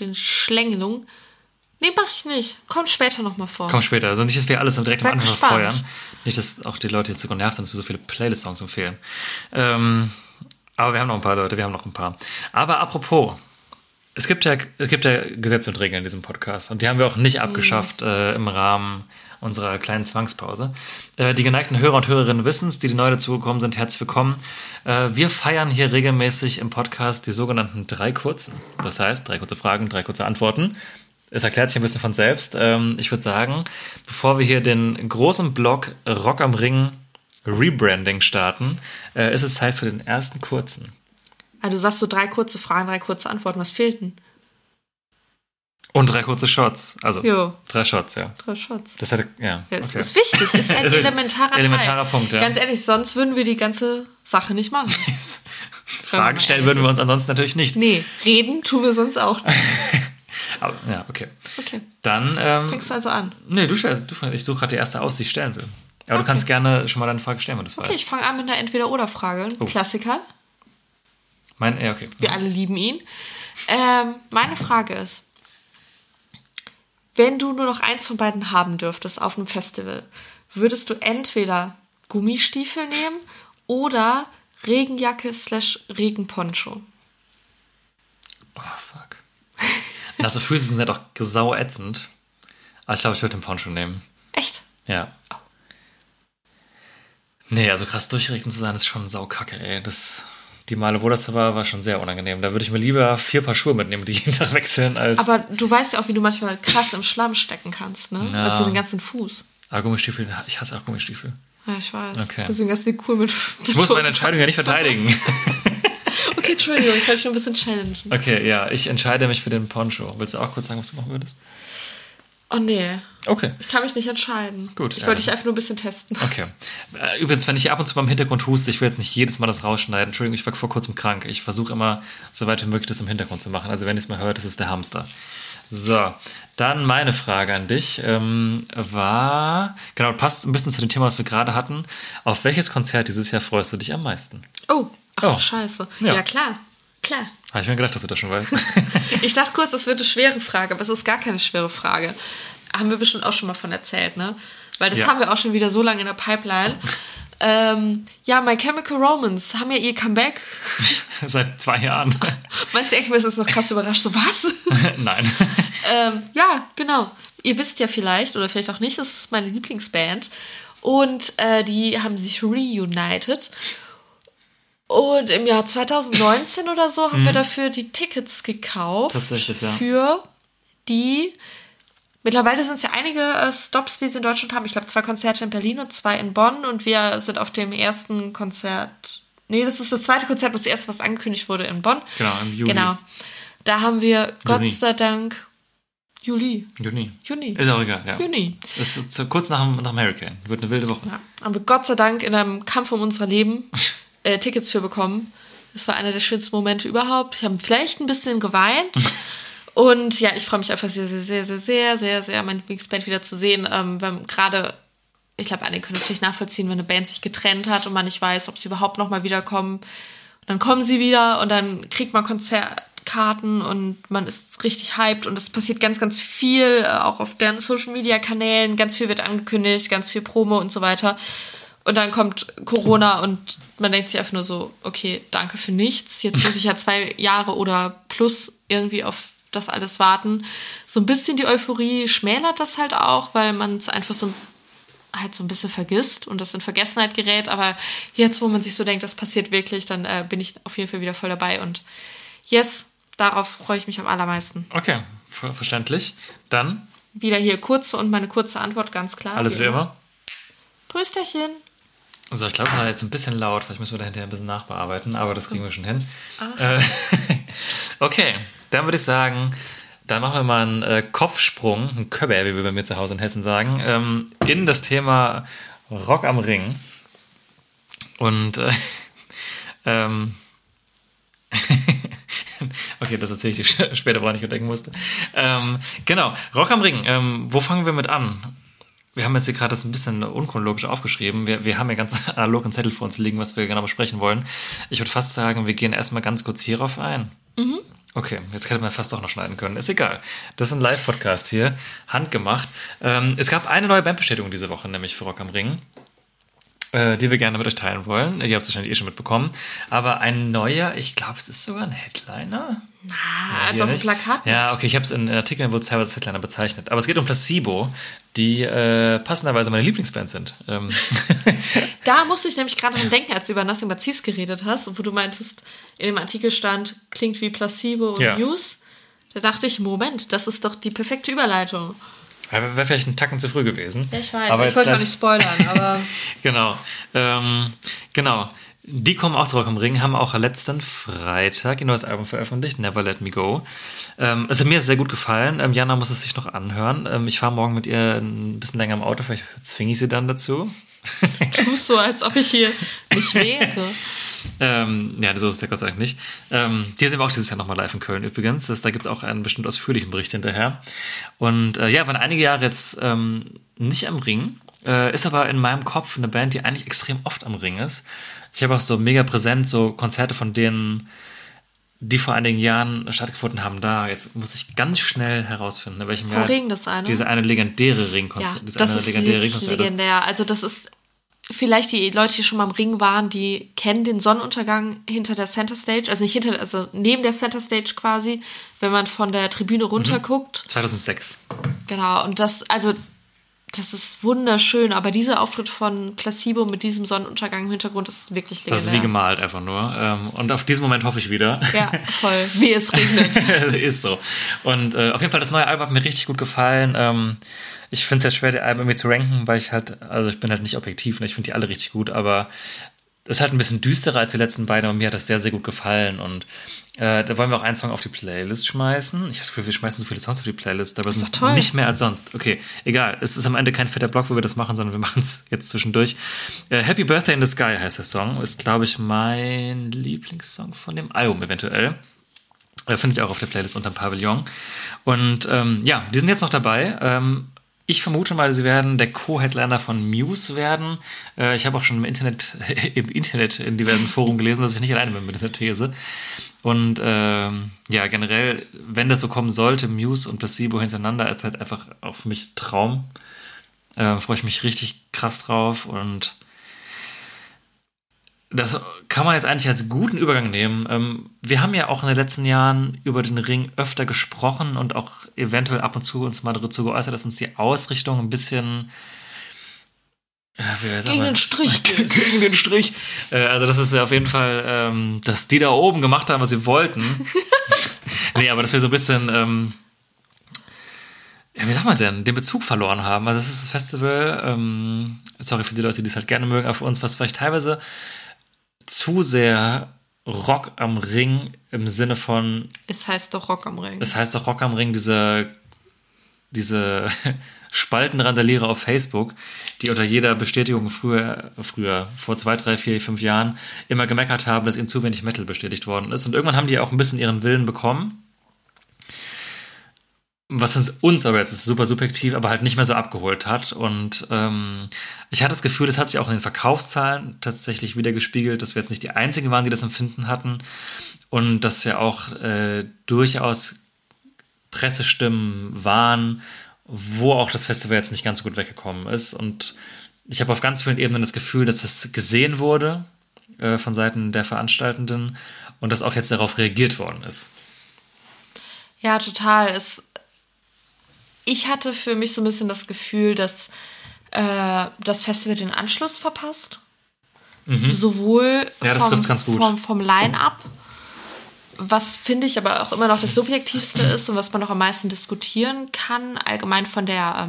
den Schlängelung. Nee, mache ich nicht. Kommt später nochmal vor. Komm später. Also nicht, dass wir alles direkt am Seid Anfang verfeuern. Nicht, dass auch die Leute jetzt so genervt sind, dass wir so viele Playlist-Songs empfehlen. Ähm, aber wir haben noch ein paar Leute, wir haben noch ein paar. Aber apropos, es gibt ja, es gibt ja Gesetze und Regeln in diesem Podcast und die haben wir auch nicht abgeschafft äh, im Rahmen unserer kleinen Zwangspause. Äh, die geneigten Hörer und Hörerinnen wissen es, die, die neu dazugekommen sind, herzlich willkommen. Äh, wir feiern hier regelmäßig im Podcast die sogenannten drei kurzen. Das heißt, drei kurze Fragen, drei kurze Antworten. Es erklärt sich ein bisschen von selbst. Ähm, ich würde sagen, bevor wir hier den großen Block Rock am Ring Rebranding starten, äh, ist es Zeit für den ersten kurzen. Ah, du sagst so drei kurze Fragen, drei kurze Antworten. Was fehlt denn? Und drei kurze Shots. Also Jo, drei Shots, ja. drei Shots. Das hätte, ja. Ja, es okay. ist wichtig, ist ein Es ist elementarer, elementarer. Punkt, ja. Ganz ehrlich, sonst würden wir die ganze Sache nicht machen. Fragen stellen würden wir uns ansonsten natürlich nicht. Nee, reden tun wir sonst auch nicht. Aber, ja, okay. Okay, Dann, ähm, fängst du also an. nee, du stellst, du, ich suche gerade die erste aus, die ich stellen will. Aber du Okay. kannst gerne schon mal deine Frage stellen, wenn du es Okay, weißt. ich fange an mit einer Entweder-Oder-Frage. Ein Oh. Klassiker. Mein, ja, okay. Wir alle lieben ihn. Ähm, meine Frage ist, wenn du nur noch eins von beiden haben dürftest auf einem Festival, würdest du entweder Gummistiefel nehmen oder Regenjacke slash Regenponcho? Oh, fuck. Nasse Füße sind ja doch sau ätzend. Aber ich glaube, ich würde den Poncho nehmen. Echt? Ja. Nee, also krass durchregnet zu sein, ist schon saukacke, ey. Das, die Male, wo das war, war schon sehr unangenehm. Da würde ich mir lieber vier Paar Schuhe mitnehmen, die jeden Tag wechseln, als Aber du weißt ja auch, wie du manchmal krass im Schlamm stecken kannst, ne? Ja. Also den ganzen Fuß. Ah, Gummistiefel. Ich hasse auch Gummistiefel. Ja, ich weiß. Okay. Deswegen hast du die cool mit. Ich muss meine Entscheidung ja nicht verteidigen. Okay, Entschuldigung, ich wollte dich nur ein bisschen challengen. Okay, ja, ich entscheide mich für den Poncho. Willst du auch kurz sagen, was du machen würdest? Oh nee, Okay. ich kann mich nicht entscheiden. Gut, Ich wollte dich dann- einfach nur ein bisschen testen. Okay. Äh, Übrigens, wenn ich ab und zu beim Hintergrund huste, ich will jetzt nicht jedes Mal das rausschneiden. Entschuldigung, ich war vor kurzem krank. Ich versuche immer, so weit wie möglich das im Hintergrund zu machen. Also wenn ihr es mal hört, das ist der Hamster. So, dann meine Frage an dich ähm, war, genau, passt ein bisschen zu dem Thema, was wir gerade hatten. Auf welches Konzert dieses Jahr freust du dich am meisten? Oh, ach Oh. du Scheiße. Ja. Ja. klar. Klar. Habe ich mir gedacht, dass du das schon weißt. Ich dachte kurz, das wird eine schwere Frage, aber es ist gar keine schwere Frage. Haben wir bestimmt auch schon mal von erzählt, ne? Weil das Ja. haben wir auch schon wieder so lange in der Pipeline. ähm, ja, My Chemical Romance haben ja ihr Comeback. Seit zwei Jahren. Meinst du echt, mir ist jetzt noch krass überrascht? So, was? Nein. ähm, ja, genau. Ihr wisst ja vielleicht, oder vielleicht auch nicht, das ist meine Lieblingsband. Und äh, die haben sich reunited. Und im Jahr 2019 oder so haben wir dafür die Tickets gekauft. Mhm. Tatsächlich, ja. Für die. Mittlerweile sind es ja einige äh, Stops, die sie in Deutschland haben. Ich glaube, zwei Konzerte in Berlin und zwei in Bonn. Und wir sind auf dem ersten Konzert. Nee, das ist das zweite Konzert, das erste, was angekündigt wurde in Bonn. Genau, im Juli. Genau. Da haben wir, Juni. Gott sei Dank, Juli. Juni. Juni. Ist auch egal, ja. Juni. Das ist kurz nach, nach dem Hurricane. Wird eine wilde Woche. Ja, haben wir Gott sei Dank in einem Kampf um unser Leben äh, Tickets für bekommen. Das war einer der schönsten Momente überhaupt. Ich habe vielleicht ein bisschen geweint. Und ja, ich freue mich einfach sehr, sehr, sehr, sehr, sehr, sehr, sehr, meine Lieblingsband wieder zu sehen. Ähm, gerade, ich glaube, einige können das vielleicht nachvollziehen, wenn eine Band sich getrennt hat und man nicht weiß, ob sie überhaupt nochmal wiederkommen. Und dann kommen sie wieder und dann kriegt man Konzertkarten und man ist richtig hyped und es passiert ganz, ganz viel, äh, auch auf deren Social Media Kanälen. Ganz viel wird angekündigt, ganz viel Promo und so weiter. Und dann kommt Corona und man denkt sich einfach nur so, okay, danke für nichts. Jetzt muss ich ja zwei Jahre oder plus irgendwie auf das alles warten. So ein bisschen die Euphorie schmälert das halt auch, weil man es einfach so halt so ein bisschen vergisst und das in Vergessenheit gerät. Aber jetzt, wo man sich so denkt, das passiert wirklich, dann äh, bin ich auf jeden Fall wieder voll dabei. Und yes, darauf freue ich mich am allermeisten. Okay, ver verständlich. Dann, Wieder hier kurze und meine kurze Antwort ganz klar. alles wie immer. Prösterchen. Also ich glaube, das war jetzt ein bisschen laut, vielleicht müssen wir da hinterher ein bisschen nachbearbeiten, aber das kriegen wir schon hin. Äh, okay, dann würde ich sagen, dann machen wir mal einen äh, Kopfsprung, einen Köbber, wie wir bei mir zu Hause in Hessen sagen, ähm, in das Thema Rock am Ring. Und äh, ähm, okay, das erzähle ich dir später, woran ich denken musste. Ähm, genau, Rock am Ring. Ähm, wo fangen wir mit an? Wir haben jetzt hier gerade das ein bisschen unchronologisch aufgeschrieben. Wir, wir haben ja ganz analog einen Zettel vor uns liegen, was wir genau besprechen wollen. Ich würde fast sagen, wir gehen erstmal ganz kurz hierauf ein. Okay, jetzt hätte man fast auch noch schneiden können. Ist egal. Das ist ein Live-Podcast hier, handgemacht. Ähm, es gab eine neue Bandbestätigung diese Woche, nämlich für Rock am Ring, äh, die wir gerne mit euch teilen wollen. Ihr habt es wahrscheinlich eh schon mitbekommen. Aber ein neuer, ich glaube, es ist sogar ein Headliner. Ah, als Hier auf dem. Plakat. Ja, okay, ich habe es in Artikeln, wo es teilweise als Headliner bezeichnet. Aber es geht um Placebo, die äh, passenderweise meine Lieblingsband sind. Ähm, Da musste ich nämlich gerade dran denken, als du über Nothing But Thieves geredet hast, wo du meintest, in dem Artikel stand, klingt wie Placebo und Ja. News. Da dachte ich, Moment, das ist doch die perfekte Überleitung. Wäre wär vielleicht ein Tacken zu früh gewesen. Ich weiß, Aber ich wollte auch nicht spoilern, aber Genau. Ähm, genau. Die kommen auch zu Rock am Ring, haben auch letzten Freitag ihr neues Album veröffentlicht, Never Let Me Go. Ähm, es hat mir sehr gut gefallen. Ähm, Jana muss es sich noch anhören. Ähm, ich fahre morgen mit ihr ein bisschen länger im Auto, vielleicht zwinge ich sie dann dazu. tust so, als ob ich hier nicht wäre. Ähm, ja, so ist es ja Gott sei Dank nicht. Ähm, die sind wir auch dieses Jahr nochmal live in Köln übrigens. Das, da gibt es auch einen bestimmt ausführlichen Bericht hinterher. Und äh, ja, waren einige Jahre jetzt ähm, nicht am Ring. Äh, ist aber in meinem Kopf eine Band, die eigentlich extrem oft am Ring ist. Ich habe auch so mega präsent so Konzerte von denen, die vor einigen Jahren stattgefunden haben. Da, jetzt muss ich ganz schnell herausfinden, in welchem Jahr Ring das eine? diese eine legendäre Ja, Ringkonzert, dieses das eine ist legendäre Ringkonzert legendär. Also das ist vielleicht die Leute, die schon mal am Ring waren, die kennen den Sonnenuntergang hinter der Center Stage, also nicht hinter, also neben der Center Stage quasi, wenn man von der Tribüne runter guckt. 2006. Genau, und das, also, das ist wunderschön, aber dieser Auftritt von Placebo mit diesem Sonnenuntergang im Hintergrund ist wirklich legendär. Das ist wie gemalt einfach nur. Ähm, und auf diesen Moment hoffe ich wieder. Ja, voll. Wie es regnet. ist so. Und äh, auf jeden Fall, das neue Album hat mir richtig gut gefallen. Ähm, ich finde es jetzt schwer, die Alben irgendwie zu ranken, weil ich halt, also ich bin halt nicht objektiv und ich finde die alle richtig gut, aber ist halt ein bisschen düsterer als die letzten beiden, aber mir hat das sehr, sehr gut gefallen. Und äh, da wollen wir auch einen Song auf die Playlist schmeißen. Ich habe das Gefühl, wir schmeißen so viele Songs auf die Playlist, aber es Ist toll. nicht mehr als sonst. Okay, egal. Es ist am Ende kein fetter Block, wo wir das machen, sondern wir machen es jetzt zwischendurch. Äh, Happy Birthday in the Sky heißt der Song. Ist, glaube ich, mein Lieblingssong von dem Album eventuell. Äh, Finde ich auch auf der Playlist unter dem Pavillon. Und ähm, ja, die sind jetzt noch dabei. Ähm, ich vermute mal, sie werden der Co-Headliner von Muse werden. Äh, ich habe auch schon im Internet, im Internet in diversen Foren gelesen, dass ich nicht alleine bin mit dieser These. Und ähm, ja, generell, wenn das so kommen sollte, Muse und Placebo hintereinander, ist halt einfach auch für mich Traum. Äh, Freue ich mich richtig krass drauf und das kann man jetzt eigentlich als guten Übergang nehmen. Ähm, wir haben ja auch in den letzten Jahren über den Ring öfter gesprochen und auch eventuell ab und zu uns mal dazu geäußert, dass uns die Ausrichtung ein bisschen ja, gegen den Strich. gegen den Strich. Äh, also das ist ja auf jeden Fall, ähm, dass die da oben gemacht haben, was sie wollten. nee, aber dass wir so ein bisschen, ähm, ja, wie sagen wir denn, den Bezug verloren haben. Also das ist das Festival, ähm, sorry für die Leute, die es halt gerne mögen, aber für uns was vielleicht teilweise zu sehr Rock am Ring im Sinne von. Es heißt doch Rock am Ring. Es heißt doch Rock am Ring, diese, diese Spaltenrandalierer auf Facebook, die unter jeder Bestätigung früher, früher, vor zwei, drei, vier, fünf Jahren immer gemeckert haben, dass ihnen zu wenig Metal bestätigt worden ist. Und irgendwann haben die auch ein bisschen ihren Willen bekommen was uns, uns aber jetzt ist super subjektiv, aber halt nicht mehr so abgeholt hat. Und ähm, ich hatte das Gefühl, das hat sich auch in den Verkaufszahlen tatsächlich wieder gespiegelt, dass wir jetzt nicht die Einzigen waren, die das Empfinden hatten. Und dass ja auch äh, durchaus Pressestimmen waren, wo auch das Festival jetzt nicht ganz so gut weggekommen ist. Und ich habe auf ganz vielen Ebenen das Gefühl, dass das gesehen wurde äh, von Seiten der Veranstaltenden und dass auch jetzt darauf reagiert worden ist. Ja, total. Es ich hatte für mich so ein bisschen das Gefühl, dass äh, das Festival den Anschluss verpasst. Mhm. Sowohl ja, vom, vom, vom Line-up, was finde ich aber auch immer noch das Subjektivste ist und was man noch am meisten diskutieren kann, allgemein von der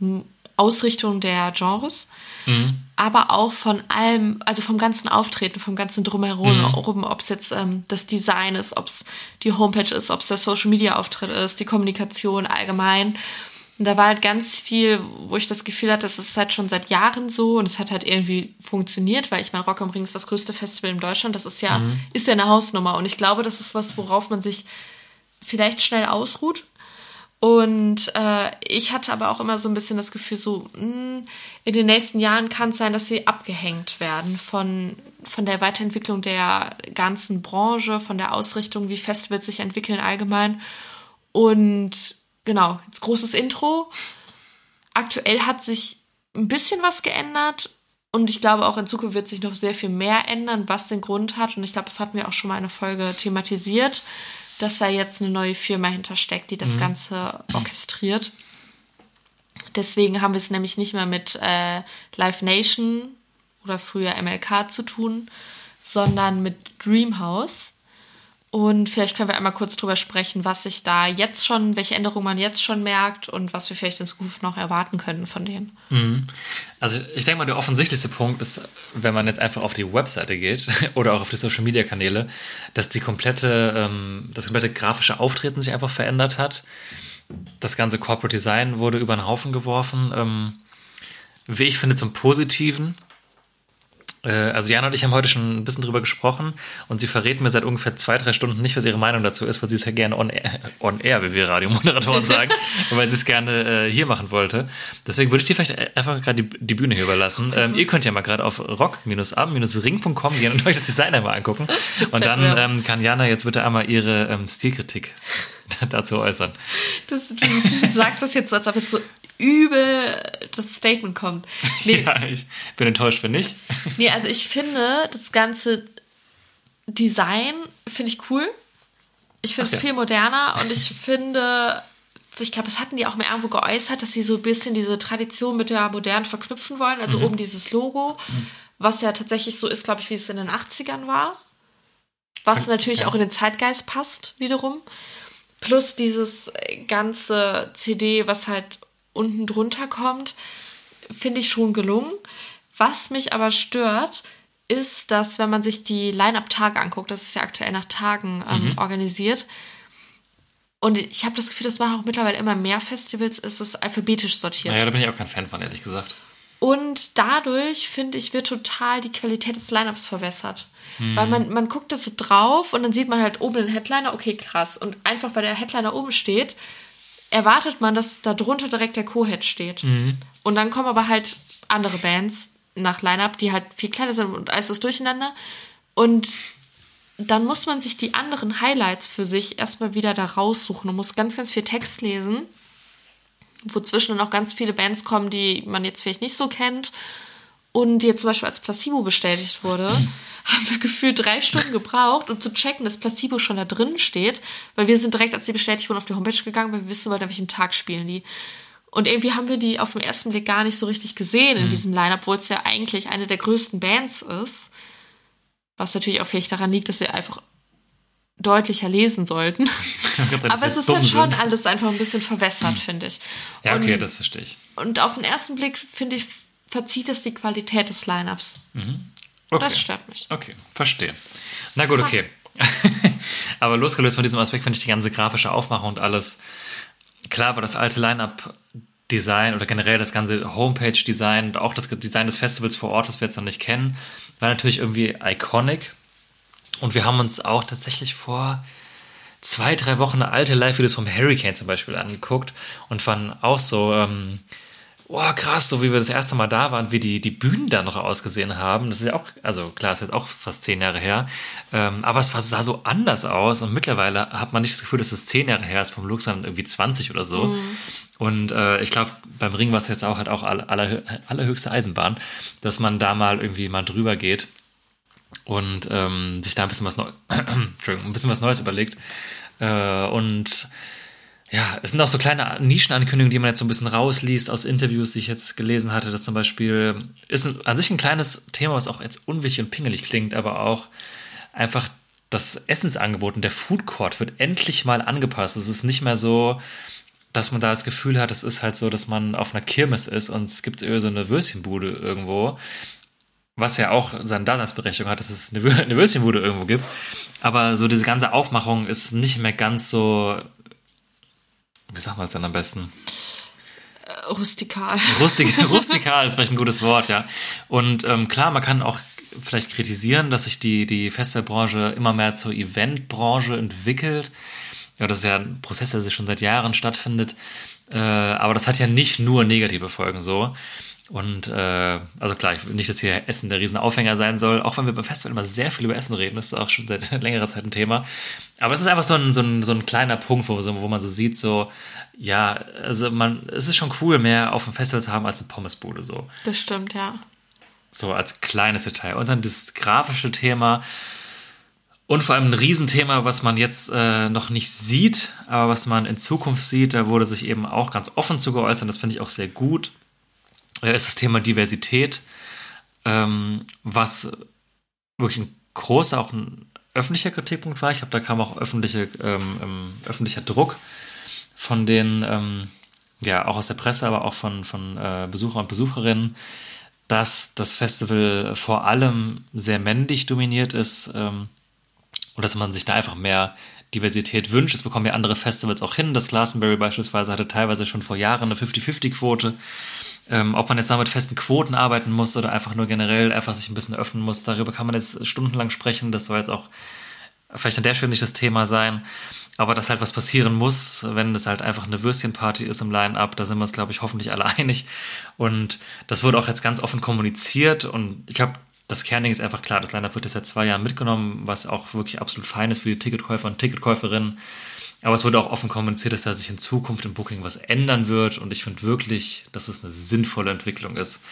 ähm, Ausrichtung der Genres. Mhm. Aber auch von allem, also vom ganzen Auftreten, vom ganzen Drumherum, mhm. ob es jetzt ähm, das Design ist, ob es die Homepage ist, ob es der Social Media Auftritt ist, die Kommunikation allgemein. Und da war halt ganz viel, wo ich das Gefühl hatte, das ist halt schon seit Jahren so und es hat halt irgendwie funktioniert, weil ich meine, Rock am Ring ist das größte Festival in Deutschland. Das ist ja, mhm. ist ja eine Hausnummer. Und ich glaube, das ist was, worauf man sich vielleicht schnell ausruht und äh, ich hatte aber auch immer so ein bisschen das Gefühl, so mh, hm, in den nächsten Jahren kann es sein, dass sie abgehängt werden von, von der Weiterentwicklung der ganzen Branche, von der Ausrichtung, wie Festivals sich entwickeln allgemein. Und genau, jetzt großes Intro. Aktuell hat sich ein bisschen was geändert und ich glaube auch in Zukunft wird sich noch sehr viel mehr ändern, was den Grund hat. Und ich glaube, das hatten wir auch schon mal in einer Folge thematisiert dass da jetzt eine neue Firma hintersteckt, die das mhm. Ganze orchestriert. Deswegen haben wir es nämlich nicht mehr mit äh, Live Nation oder früher MLK zu tun, sondern mit Dreamhouse. Und vielleicht können wir einmal kurz drüber sprechen, was sich da jetzt schon, welche Änderungen man jetzt schon merkt und was wir vielleicht in Zukunft noch erwarten können von denen. Mhm. Also ich denke mal, der offensichtlichste Punkt ist, wenn man jetzt einfach auf die Webseite geht oder auch auf die Social Media Kanäle, dass die komplette, ähm, das komplette grafische Auftreten sich einfach verändert hat. Das ganze Corporate Design wurde über den Haufen geworfen. Ähm, wie ich finde, zum Positiven also Jana und ich haben heute schon ein bisschen drüber gesprochen und sie verrät mir seit ungefähr zwei, drei Stunden nicht, was ihre Meinung dazu ist, weil sie es ja gerne on air, on air wie wir Radiomoderatoren sagen, weil sie es gerne äh, hier machen wollte. Deswegen würde ich dir vielleicht einfach gerade die, die, Bühne hier überlassen. Ähm, ihr könnt ja mal gerade auf rock-am-ring.com gehen und euch das Design einmal angucken. Und dann ähm, kann Jana jetzt bitte einmal ihre ähm, Stilkritik dazu äußern. Das, du, du sagst das jetzt so, als ob jetzt so übel das Statement kommt. Nee. Ja, ich bin enttäuscht, wenn nicht. Nee, also ich finde das ganze Design finde ich cool. Ich finde es ja. viel moderner und ich finde, ich glaube, das hatten die auch mal irgendwo geäußert, dass sie so ein bisschen diese Tradition mit der modernen verknüpfen wollen. Also mhm. oben dieses Logo, mhm. was ja tatsächlich so ist, glaube ich, wie es in den 80ern war. Was natürlich ja. auch in den Zeitgeist passt, wiederum. Plus dieses ganze CD, was halt unten drunter kommt, finde ich schon gelungen. Was mich aber stört, ist, dass wenn man sich die Line-Up-Tage anguckt, das ist ja aktuell nach Tagen ähm, mhm. organisiert, und ich habe das Gefühl, das machen auch mittlerweile immer mehr Festivals, ist es alphabetisch sortiert. Naja, da bin ich auch kein Fan von, ehrlich gesagt. Und dadurch, finde ich, wird total die Qualität des Lineups verwässert. Weil man, man guckt das so drauf und dann sieht man halt oben den Headliner, okay, krass. Und einfach, weil der Headliner oben steht, erwartet man, dass da drunter direkt der Co-Head steht. Und dann kommen aber halt andere Bands nach Line-Up, die halt viel kleiner sind und alles ist durcheinander. Und dann muss man sich die anderen Highlights für sich erstmal wieder da raussuchen und muss ganz, ganz viel Text lesen, wozwischen dann auch ganz viele Bands kommen, die man jetzt vielleicht nicht so kennt und die jetzt zum Beispiel als Placebo bestätigt wurde, haben wir gefühlt drei Stunden gebraucht, um zu checken, dass Placebo schon da drin steht, weil wir sind direkt, als die bestätigt wurden, auf die Homepage gegangen, weil wir wissen wollten, an welchem Tag spielen die. Und irgendwie haben wir die auf den ersten Blick gar nicht so richtig gesehen in diesem Line-Up, obwohl es ja eigentlich eine der größten Bands ist. Was natürlich auch vielleicht daran liegt, dass wir einfach deutlicher lesen sollten. Aber es ist halt schon alles einfach ein bisschen verwässert, finde ich. Ja, okay, und, das verstehe ich. und auf den ersten Blick, finde ich, verzieht es die Qualität des Line-Ups. Okay. Das stört mich. Okay, verstehe. Na gut, okay. Aber losgelöst von diesem Aspekt finde ich die ganze grafische Aufmachung und alles. Klar war das alte Line-Up-Design oder generell das ganze Homepage-Design und auch das Design des Festivals vor Ort, was wir jetzt noch nicht kennen, war natürlich irgendwie iconic. Und wir haben uns auch tatsächlich vor zwei, drei Wochen alte Live-Videos vom Hurricane zum Beispiel angeguckt und fanden auch so, ähm, oh krass, so wie wir das erste Mal da waren, wie die, die Bühnen da noch ausgesehen haben. Das ist ja auch, also klar, ist jetzt auch fast zehn Jahre her, ähm, aber es war, sah so anders aus und mittlerweile hat man nicht das Gefühl, dass es zehn Jahre her ist vom Look, sondern irgendwie 20 oder so. Und äh, ich glaube, beim Ring war es jetzt auch halt auch aller, aller, allerhöchste Eisenbahn, dass man da mal irgendwie mal drüber geht und ähm, sich da ein bisschen was Neu Entschuldigung, ein bisschen was Neues überlegt. Äh, und ja, es sind auch so kleine Nischenankündigungen, die man jetzt so ein bisschen rausliest aus Interviews, die ich jetzt gelesen hatte. Das zum Beispiel ist an sich ein kleines Thema, was auch jetzt unwichtig und pingelig klingt, aber auch einfach das Essensangebot und der Food Court wird endlich mal angepasst. Es ist nicht mehr so, dass man da das Gefühl hat, es ist halt so, dass man auf einer Kirmes ist und es gibt so eine Würstchenbude irgendwo, was ja auch seine Daseinsberechtigung hat, dass es eine Würstchenbude irgendwo gibt. Aber so diese ganze Aufmachung ist nicht mehr ganz so, wie sagt man es denn am besten? Äh, rustikal. Rustik, rustikal ist vielleicht ein gutes Wort, ja. Und ähm, klar, man kann auch vielleicht kritisieren, dass sich die, die Festivalbranche immer mehr zur Eventbranche entwickelt. Ja, das ist ja ein Prozess, der sich schon seit Jahren stattfindet. Äh, aber das hat ja nicht nur negative Folgen so. Und äh, also klar, ich will nicht, dass hier Essen der Riesenaufhänger sein soll, auch wenn wir beim Festival immer sehr viel über Essen reden, das ist auch schon seit längerer Zeit ein Thema. Aber es ist einfach so ein, so ein, so ein kleiner Punkt, wo, wo man so sieht, so, ja, also man, es ist schon cool, mehr auf dem Festival zu haben als eine Pommesbude, so. Das stimmt, ja. So als kleines Detail. Und dann das grafische Thema und vor allem ein Riesenthema, was man jetzt äh, noch nicht sieht, aber was man in Zukunft sieht, da wurde sich eben auch ganz offen zu geäußert, das finde ich auch sehr gut, ist das Thema Diversität, ähm, was wirklich ein großer, auch ein öffentlicher Kritikpunkt war. Ich habe da kam auch öffentliche, ähm, ähm, öffentlicher Druck von den, ähm, ja, auch aus der Presse, aber auch von, von äh, Besuchern und Besucherinnen, dass das Festival vor allem sehr männlich dominiert ist ähm, und dass man sich da einfach mehr Diversität wünscht. Es bekommen ja andere Festivals auch hin. Das Glastonbury beispielsweise hatte teilweise schon vor Jahren eine 50-50-Quote. Ähm, ob man jetzt da mit festen Quoten arbeiten muss oder einfach nur generell einfach sich ein bisschen öffnen muss, darüber kann man jetzt stundenlang sprechen. Das soll jetzt auch vielleicht an der Stelle nicht das Thema sein. Aber dass halt was passieren muss, wenn das halt einfach eine Würstchenparty ist im Line-Up, da sind wir uns, glaube ich, hoffentlich alle einig. Und das wurde auch jetzt ganz offen kommuniziert. Und ich glaube, das Kerning ist einfach klar, das Line-Up wird jetzt seit zwei Jahren mitgenommen, was auch wirklich absolut fein ist für die Ticketkäufer und Ticketkäuferinnen. Aber es wurde auch offen kommuniziert, dass da sich in Zukunft im Booking was ändern wird. Und ich finde wirklich, dass es eine sinnvolle Entwicklung ist.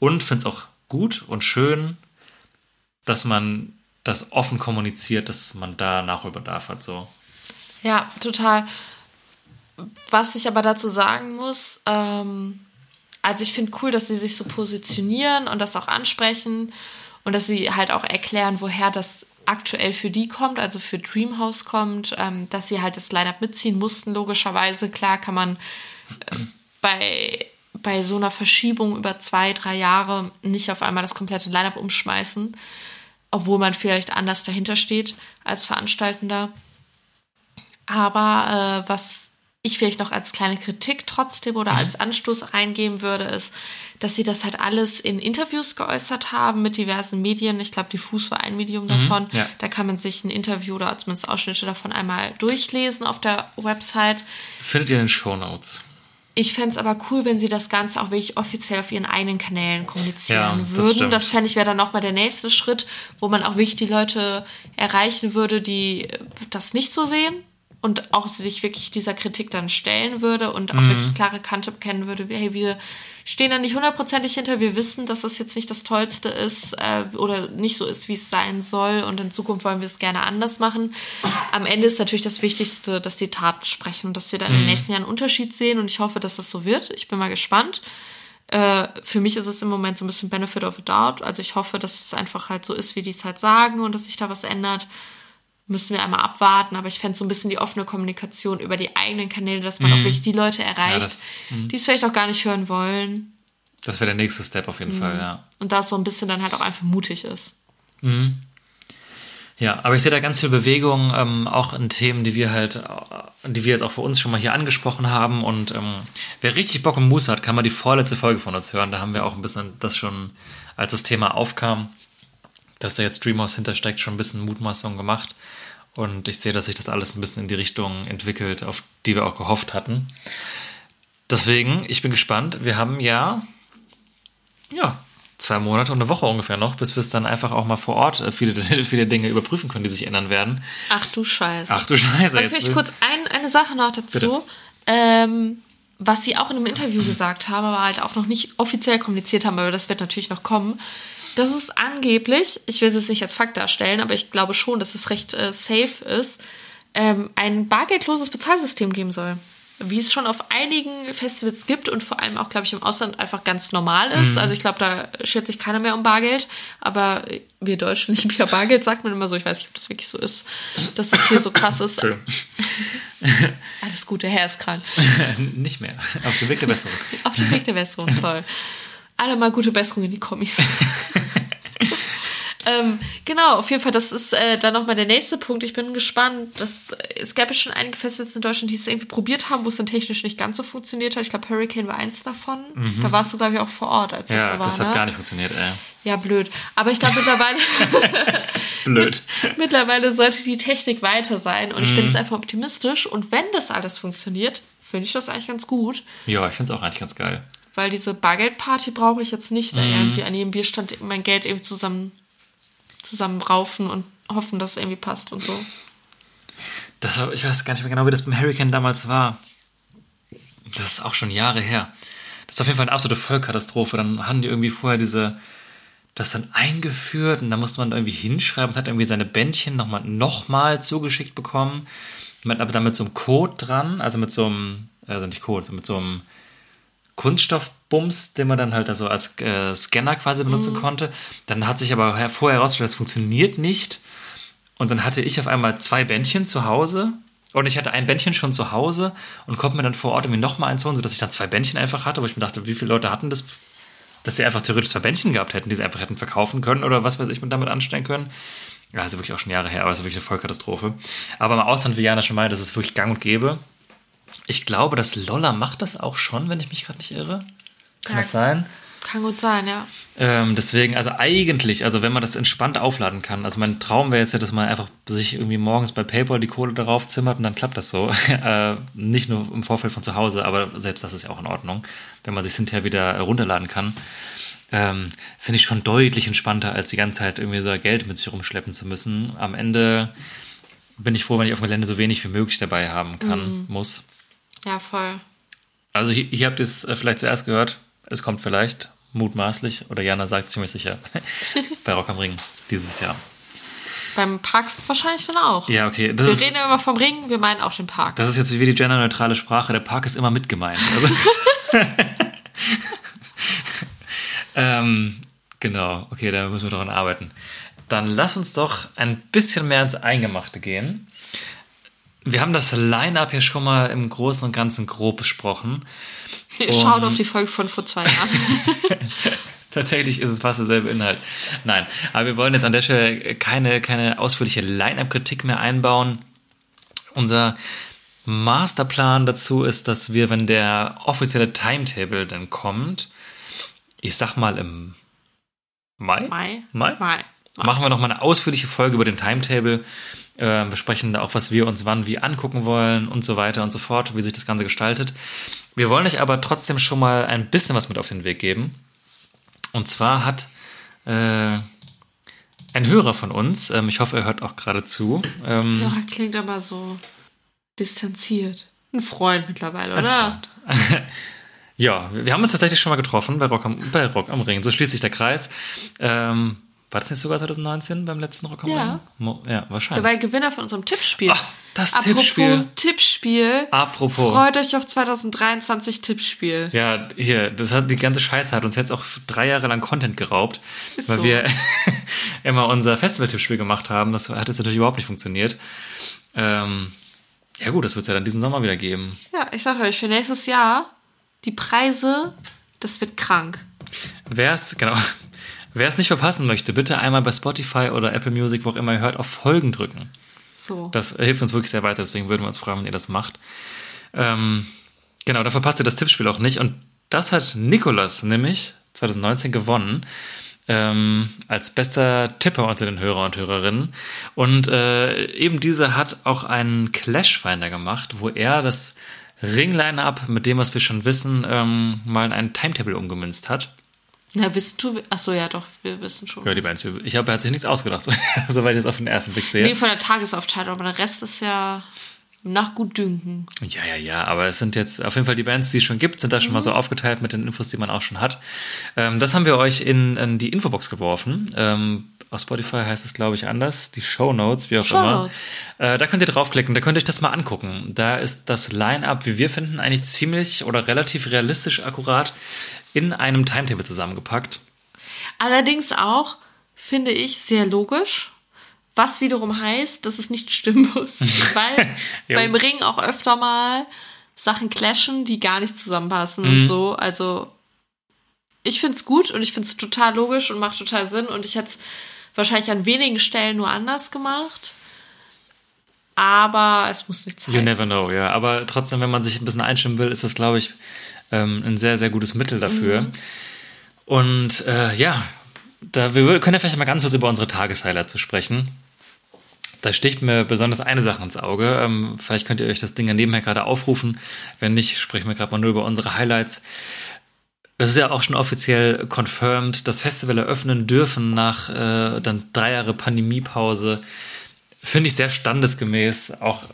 Und finde es auch gut und schön, dass man das offen kommuniziert, dass man da Nachholbedarf hat. So. Ja, total. Was ich aber dazu sagen muss, ähm, also ich finde cool, dass sie sich so positionieren und das auch ansprechen und dass sie halt auch erklären, woher das aktuell für die kommt, also für Dreamhouse kommt, ähm, dass sie halt das Line-Up mitziehen mussten, logischerweise. Klar kann man äh, bei, bei so einer Verschiebung über zwei, drei Jahre nicht auf einmal das komplette Line-Up umschmeißen, obwohl man vielleicht anders dahinter steht als Veranstaltender. Aber äh, was ich vielleicht noch als kleine Kritik trotzdem oder mhm. als Anstoß reingeben würde, ist, dass sie das halt alles in Interviews geäußert haben mit diversen Medien. Ich glaube, die Fuß war ein Medium mhm, davon. Ja. Da kann man sich ein Interview oder zumindest Ausschnitte davon einmal durchlesen auf der Website. Findet ihr in den Show Notes? Ich fände es aber cool, wenn sie das Ganze auch wirklich offiziell auf ihren eigenen Kanälen kommunizieren ja, würden. Das, das fände ich wäre dann nochmal der nächste Schritt, wo man auch wirklich die Leute erreichen würde, die das nicht so sehen und auch sich wirklich dieser Kritik dann stellen würde und auch mhm. wirklich klare Kante kennen würde, hey, wir stehen da nicht hundertprozentig hinter, wir wissen, dass das jetzt nicht das Tollste ist äh, oder nicht so ist, wie es sein soll und in Zukunft wollen wir es gerne anders machen. Am Ende ist natürlich das Wichtigste, dass die Taten sprechen und dass wir dann mhm. in den mhm. nächsten Jahren einen Unterschied sehen und ich hoffe, dass das so wird. Ich bin mal gespannt. Äh, für mich ist es im Moment so ein bisschen Benefit of a Doubt. Also ich hoffe, dass es einfach halt so ist, wie die es halt sagen und dass sich da was ändert müssen wir einmal abwarten, aber ich fände so ein bisschen die offene Kommunikation über die eigenen Kanäle, dass man mm. auch wirklich die Leute erreicht, ja, das, mm. die es vielleicht auch gar nicht hören wollen. Das wäre der nächste Step auf jeden mm. Fall, ja. Und da es so ein bisschen dann halt auch einfach mutig ist. Mhm. Ja, aber ich sehe da ganz viel Bewegung, ähm, auch in Themen, die wir halt, die wir jetzt auch für uns schon mal hier angesprochen haben. Und ähm, wer richtig Bock und Muße hat, kann mal die vorletzte Folge von uns hören. Da haben wir auch ein bisschen das schon, als das Thema aufkam, dass da jetzt Dreamhouse hintersteckt, schon ein bisschen Mutmaßung gemacht. Und ich sehe, dass sich das alles ein bisschen in die Richtung entwickelt, auf die wir auch gehofft hatten. Deswegen, ich bin gespannt. Wir haben ja, ja, zwei Monate und eine Woche ungefähr noch, bis wir es dann einfach auch mal vor Ort äh, viele, viele Dinge überprüfen können, die sich ändern werden. Ach du Scheiße. Ach du Scheiße. Aber vielleicht kurz ein, eine Sache noch dazu. Ähm, was sie auch in einem Interview gesagt haben, aber halt auch noch nicht offiziell kommuniziert haben, aber das wird natürlich noch kommen dass es angeblich, ich will es jetzt nicht als Fakt darstellen, aber ich glaube schon, dass es recht äh, safe ist, ähm, ein bargeldloses Bezahlsystem geben soll. Wie es schon auf einigen Festivals gibt und vor allem auch, glaube ich, im Ausland einfach ganz normal ist. Mhm. Also ich glaube, da schert sich keiner mehr um Bargeld. Aber wir Deutschen lieben ja Bargeld, sagt man immer so. Ich weiß nicht, ob das wirklich so ist, dass das hier so krass ist. Alles Gute, Herr ist krank. nicht mehr. Auf dem Weg der Besserung. auf dem Weg der Besserung, toll alle mal gute Besserung in die Kommis. ähm, genau, auf jeden Fall, das ist äh, dann nochmal der nächste Punkt. Ich bin gespannt. Dass, es gab ja schon einige Festivals in Deutschland, die es irgendwie probiert haben, wo es dann technisch nicht ganz so funktioniert hat. Ich glaube, Hurricane war eins davon. Mhm. Da warst du, glaube ich, auch vor Ort, als ja, das so war. Das hat ne? gar nicht funktioniert, ey. Ja, blöd. Aber ich glaube mittlerweile. blöd. Mit, mittlerweile sollte die Technik weiter sein. Und mhm. ich bin mhm. jetzt einfach optimistisch. Und wenn das alles funktioniert, finde ich das eigentlich ganz gut. Ja, ich finde es auch eigentlich ganz geil weil diese Bargeldparty brauche ich jetzt nicht, da mhm. irgendwie an jedem Bierstand mein Geld irgendwie zusammen zusammenraufen und hoffen, dass es irgendwie passt und so. Das, ich weiß gar nicht mehr genau, wie das beim Hurricane damals war. Das ist auch schon Jahre her. Das ist auf jeden Fall eine absolute Vollkatastrophe. Dann haben die irgendwie vorher diese, das dann eingeführt und dann musste man irgendwie hinschreiben. Es hat irgendwie seine Bändchen nochmal noch mal zugeschickt bekommen. Mit, aber dann mit so einem Code dran, also mit so einem, also nicht Code, also mit so einem Kunststoffbums, den man dann halt also als äh, Scanner quasi benutzen mhm. konnte. Dann hat sich aber vorher herausgestellt, das funktioniert nicht. Und dann hatte ich auf einmal zwei Bändchen zu Hause. Und ich hatte ein Bändchen schon zu Hause und konnte mir dann vor Ort irgendwie nochmal eins holen, sodass ich dann zwei Bändchen einfach hatte, wo ich mir dachte, wie viele Leute hatten das, dass sie einfach theoretisch zwei Bändchen gehabt hätten, die sie einfach hätten verkaufen können oder was weiß ich mit damit anstellen können. Ja, ist wirklich auch schon Jahre her, aber es ist wirklich eine Vollkatastrophe. Aber im Ausland, wie Jana schon meinte, das ist wirklich gang und gäbe. Ich glaube, dass Lolla macht das auch schon, wenn ich mich gerade nicht irre. Kann ja, das sein? Kann gut sein, ja. Ähm, deswegen, also eigentlich, also wenn man das entspannt aufladen kann, also mein Traum wäre jetzt ja, dass man einfach sich irgendwie morgens bei PayPal die Kohle darauf zimmert und dann klappt das so. äh, nicht nur im Vorfeld von zu Hause, aber selbst das ist ja auch in Ordnung, wenn man sich hinterher wieder runterladen kann. Ähm, Finde ich schon deutlich entspannter, als die ganze Zeit irgendwie so Geld mit sich rumschleppen zu müssen. Am Ende bin ich froh, wenn ich auf dem Gelände so wenig wie möglich dabei haben kann, mhm. muss. Ja, voll. Also hier, hier habt ihr es äh, vielleicht zuerst gehört. Es kommt vielleicht, mutmaßlich, oder Jana sagt ziemlich sicher, bei Rock am Ring dieses Jahr. Beim Park wahrscheinlich dann auch. Ja, okay. wir ist, reden immer vom Ring, wir meinen auch den Park. Das ist jetzt wie die genderneutrale Sprache. Der Park ist immer mit gemeint. Also ähm, genau, okay, da müssen wir daran arbeiten. Dann lass uns doch ein bisschen mehr ins Eingemachte gehen. Wir haben das Line-Up ja schon mal im Großen und Ganzen grob besprochen. Schaut auf die Folge von vor zwei Jahren. Tatsächlich ist es fast derselbe Inhalt. Nein, aber wir wollen jetzt an der Stelle keine, keine ausführliche Line-Up-Kritik mehr einbauen. Unser Masterplan dazu ist, dass wir, wenn der offizielle Timetable dann kommt, ich sag mal im Mai? Mai? Mai? Mai. Machen wir noch mal eine ausführliche Folge über den Timetable. Äh, besprechen da auch, was wir uns wann wie angucken wollen und so weiter und so fort, wie sich das Ganze gestaltet. Wir wollen euch aber trotzdem schon mal ein bisschen was mit auf den Weg geben. Und zwar hat äh, ein Hörer von uns, ähm, ich hoffe, er hört auch gerade zu. Ähm, Ja, klingt aber so distanziert. Ein Freund mittlerweile, oder? Freund. ja, wir wir haben uns tatsächlich schon mal getroffen bei Rock am, bei Rock am Ring. So schließt sich der Kreis. Ähm, war das nicht sogar 2019 beim letzten Rock am Ja. Ja, Der wahrscheinlich. war Gewinner von unserem Tippspiel. Ach, das Apropos Tippspiel. Tippspiel. Apropos. Freut euch auf 2023 Tippspiel. Ja, hier, das hat die ganze Scheiße hat uns jetzt auch drei Jahre lang Content geraubt, Ist weil so. wir immer unser Festival-Tippspiel gemacht haben. Das hat jetzt natürlich überhaupt nicht funktioniert. Ähm, ja gut, das wird es ja dann diesen Sommer wieder geben. Ja, ich sag euch, für nächstes Jahr die Preise, das wird krank. Wer es, genau, wer es nicht verpassen möchte, bitte einmal bei Spotify oder Apple Music, wo auch immer ihr hört, auf Folgen drücken. So. Das hilft uns wirklich sehr weiter, deswegen würden wir uns freuen, wenn ihr das macht. Ähm, genau, da verpasst ihr das Tippspiel auch nicht. Und das hat Nikolas nämlich 2019 gewonnen. Ähm, als bester Tipper unter den Hörer und Hörerinnen. Und äh, eben dieser hat auch einen Clash-Finder gemacht, wo er das Ring-Line-Up mit dem, was wir schon wissen, ähm, mal in einen Timetable umgemünzt hat. Na, wisst du, ach so, ja doch, wir wissen schon. Ja, die Bands, ich glaube, er hat sich nichts ausgedacht, soweit ich es auf den ersten Blick sehe. Nee, von der Tagesaufteilung, aber der Rest ist ja nach Gutdünken. Ja, ja, ja, aber es sind jetzt auf jeden Fall die Bands, die es schon gibt, sind da schon mal so aufgeteilt mit den Infos, die man auch schon hat. Ähm, das haben wir euch in, in die Infobox geworfen. Ähm, auf Spotify heißt es, glaube ich, anders. Die Show Notes, wie auch Shownotes. immer. Äh, da könnt ihr draufklicken, da könnt ihr euch das mal angucken. Da ist das Line-Up, wie wir finden, eigentlich ziemlich oder relativ realistisch akkurat in einem Timetable zusammengepackt. Allerdings auch, finde ich, sehr logisch. Was wiederum heißt, dass es nicht stimmen muss. Weil beim Ring auch öfter mal Sachen clashen, die gar nicht zusammenpassen Mhm. und so. Also, ich finde es gut und ich finde es total logisch und macht total Sinn. Und ich hätte es wahrscheinlich an wenigen Stellen nur anders gemacht. Aber es muss nichts You heißen. never know, ja. Aber trotzdem, wenn man sich ein bisschen einstimmen will, ist das, glaube ich, ähm, ein sehr, sehr gutes Mittel dafür. Und äh, ja, da, wir können ja vielleicht mal ganz kurz über unsere Tageshighlights zu sprechen. Da sticht mir besonders eine Sache ins Auge. Ähm, vielleicht könnt ihr euch das Ding ja nebenher gerade aufrufen. Wenn nicht, sprechen wir gerade mal nur über unsere Highlights. Das ist ja auch schon offiziell confirmed. Das Festival eröffnen dürfen nach äh, dann drei Jahre Pandemiepause. Finde ich sehr standesgemäß. Auch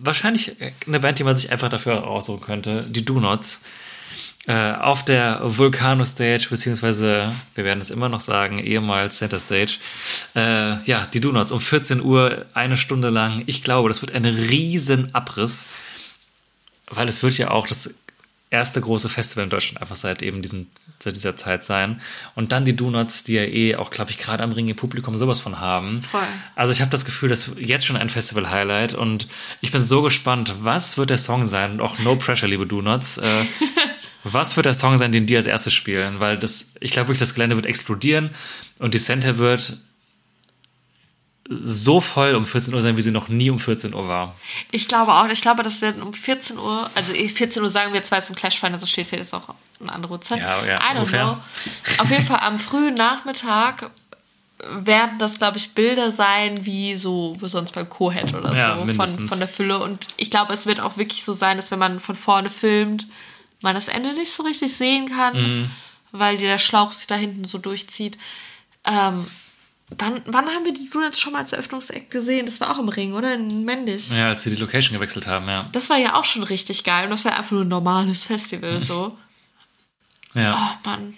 wahrscheinlich eine Band, die man sich einfach dafür aussuchen könnte. Die Do-Nots. Äh, auf der Volcano Stage, beziehungsweise, wir werden es immer noch sagen, ehemals Center Stage. Äh, ja, die Do-Nots um 14 Uhr, eine Stunde lang. Ich glaube, das wird ein riesen Abriss, weil es wird ja auch das erste große Festival in Deutschland einfach seit eben diesen, seit dieser Zeit sein. Und dann die Do-Nots, die ja eh auch, glaube ich, gerade am Ring ihr Publikum sowas von haben. Voll. Also ich habe das Gefühl, das ist jetzt schon ein Festival-Highlight und ich bin so gespannt, was wird der Song sein? Und auch No Pressure, liebe Do-Nots. Äh, was wird der Song sein, den die als erstes spielen? Weil das, ich glaube wirklich, das Gelände wird explodieren und die Center wird so voll um 14 Uhr sein, wie sie noch nie um 14 Uhr war. Ich glaube auch, ich glaube, das werden um 14 Uhr, also 14 Uhr sagen wir jetzt, weil es im Clash Finder so steht, vielleicht ist auch eine andere Uhrzeit. Ja, ja, I don't ungefähr. know. Auf jeden Fall am frühen Nachmittag werden das, glaube ich, Bilder sein, wie so wie sonst beim Co-Head oder Ja, so, von, von der Fülle. Und ich glaube, es wird auch wirklich so sein, dass wenn man von vorne filmt, man das Ende nicht so richtig sehen kann, Mhm. weil der Schlauch sich da hinten so durchzieht. Ähm, wann, wann haben wir die Donuts schon mal als Eröffnungseck gesehen? Das war auch im Ring, oder? In Mendig. Ja, als sie die Location gewechselt haben, ja. Das war ja auch schon richtig geil. Und das war einfach nur ein normales Festival, so. Ja, Oh Mann.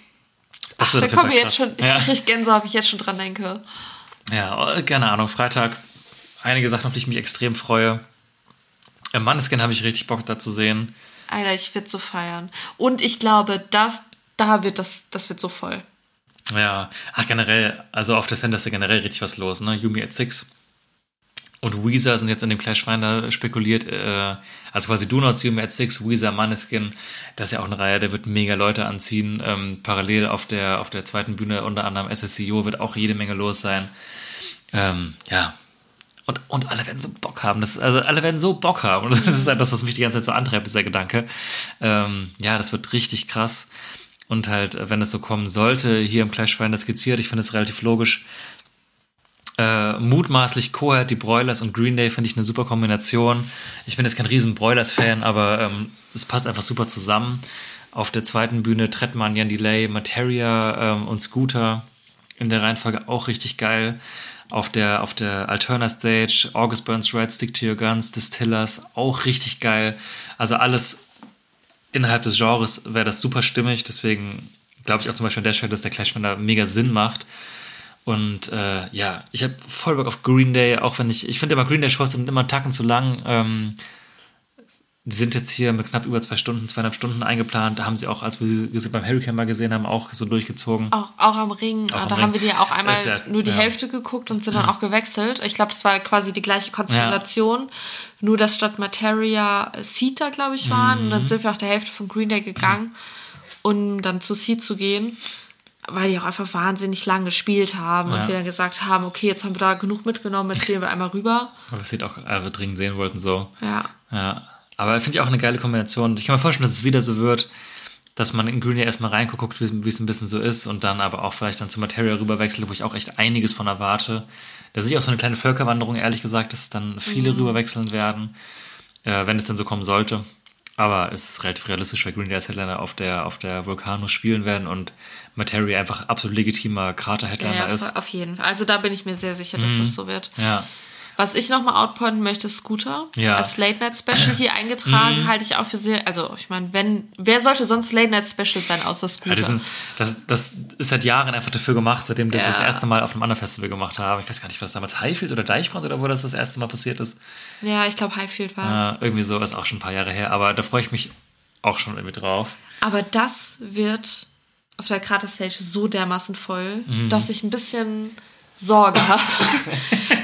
das Ach, da kommen wir jetzt schon. Ich Ja. krieg Gänsehaut, ich jetzt schon dran denke. Ja, äh, keine Ahnung. Freitag einige Sachen, auf die ich mich extrem freue. Im Manneskin habe ich richtig Bock da zu sehen. Alter, ich werde so feiern. Und ich glaube, das, da wird das, das wird so voll. Ja, ach generell, also auf der Center ist ja generell richtig was los, ne? Yumi at Six und Weezer sind jetzt in dem Clash Finder spekuliert, äh, also quasi Donuts, Yumi at Six, Weezer, Manneskin, das ist ja auch eine Reihe, der wird mega Leute anziehen. Ähm, parallel auf der, auf der zweiten Bühne, unter anderem SSCO, wird auch jede Menge los sein. Ähm, ja, Und, und alle werden so Bock haben. Das, also alle werden so Bock haben. Das ist halt das, was mich die ganze Zeit so antreibt, dieser Gedanke. Ähm, ja, das wird richtig krass. Und halt, wenn es so kommen sollte, hier im Clash Finder skizziert, ich finde es relativ logisch. Äh, mutmaßlich Coheed, die Broilers und Green Day finde ich eine super Kombination. Ich bin jetzt kein riesen Broilers-Fan, aber ähm, es passt einfach super zusammen. Auf der zweiten Bühne Trettmann, Jan Delay, Materia ähm, und Scooter. In der Reihenfolge auch richtig geil. Auf der, auf der Alterna Stage, August Burns Red, Stick to Your Guns, Distillers, auch richtig geil. Also alles innerhalb des Genres wäre das super stimmig. Deswegen glaube ich auch zum Beispiel an der Stelle, dass der Clash da mega Sinn macht. Und äh, ja, ich habe voll Bock auf Green Day, auch wenn ich, ich finde immer Green Day Shows sind immer einen Tacken zu lang. Ähm, sind jetzt hier mit knapp über zwei Stunden, zweieinhalb Stunden eingeplant. Da haben sie auch, als wir sie beim Hurricane mal gesehen haben, auch so durchgezogen. Auch, auch am Ring. Auch am da Ring. haben wir die auch einmal ja- nur die ja. Hälfte geguckt und sind dann auch gewechselt. Ich glaube, das war quasi die gleiche Konstellation. Nur, dass statt Materia Seed da, glaube ich, waren. Und Mhm. dann sind wir auch der Hälfte von Green Day gegangen, um dann zu Seed zu gehen. Weil die auch einfach wahnsinnig lang gespielt haben und wir dann gesagt haben, okay, jetzt haben wir da genug mitgenommen, jetzt gehen wir einmal rüber. Aber es auch alle dringend sehen wollten, so. Ja. Ja, aber finde ich auch eine geile Kombination. Ich kann mir vorstellen, dass es wieder so wird, dass man in Green Day erstmal reinguckt, wie es ein bisschen so ist und dann aber auch vielleicht dann zu Materia rüberwechselt, wo ich auch echt einiges von erwarte. Da sehe ich auch so eine kleine Völkerwanderung, ehrlich gesagt, dass dann viele rüberwechseln werden, äh, wenn es dann so kommen sollte. Aber es ist relativ realistisch, weil Green Day als Headliner auf der, auf der Volcano spielen werden und Materia einfach absolut legitimer Krater-Headliner Ja, ja, ist. auf jeden Fall. Also da bin ich mir sehr sicher, dass das so wird. Ja, Was ich nochmal outpointen möchte, Scooter. Ja. Als Late-Night-Special hier eingetragen, halte ich auch für sehr, also ich meine, wenn, wer sollte sonst Late-Night-Special sein, außer Scooter? Ja, sind, das, das ist seit Jahren einfach dafür gemacht, seitdem das Ja. das erste Mal auf einem anderen Festival gemacht haben. Ich weiß gar nicht, was damals Highfield oder Deichbrand oder wo das das erste Mal passiert ist. ja, ich glaube, Highfield war es. Ja, irgendwie so, ist auch schon ein paar Jahre her, aber da freue ich mich auch schon irgendwie drauf. Aber das wird auf der Krater-Stage so dermaßen voll, Mhm. dass ich ein bisschen Sorge habe.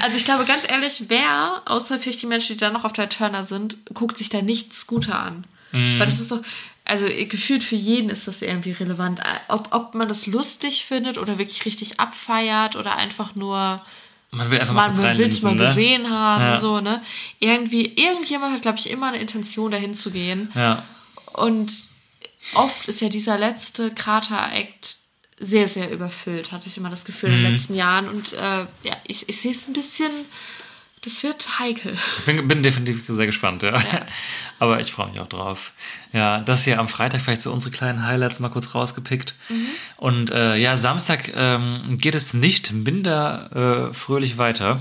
also ich glaube, ganz ehrlich, wer, außer vielleicht die Menschen, die da noch auf der Turner sind, guckt sich da nicht Scooter an. Mhm. Weil das ist so, also gefühlt für jeden ist das irgendwie relevant. Ob, ob man das lustig findet oder wirklich richtig abfeiert oder einfach nur Man will einfach mal man will es mal ne? gesehen haben, Ja. so, ne? Irgendwie, irgendjemand hat, glaube ich, immer eine Intention, dahin zu gehen. Ja, Und oft ist ja dieser letzte Krater-Act sehr, sehr überfüllt, hatte ich immer das Gefühl Mhm. in den letzten Jahren. Und äh, ja, ich, ich sehe es ein bisschen, das wird heikel. bin, bin definitiv sehr gespannt, ja. Aber ich freue mich auch drauf. Ja, das hier am Freitag vielleicht so unsere kleinen Highlights mal kurz rausgepickt. Und äh, ja, Samstag ähm, geht es nicht minder äh, fröhlich weiter.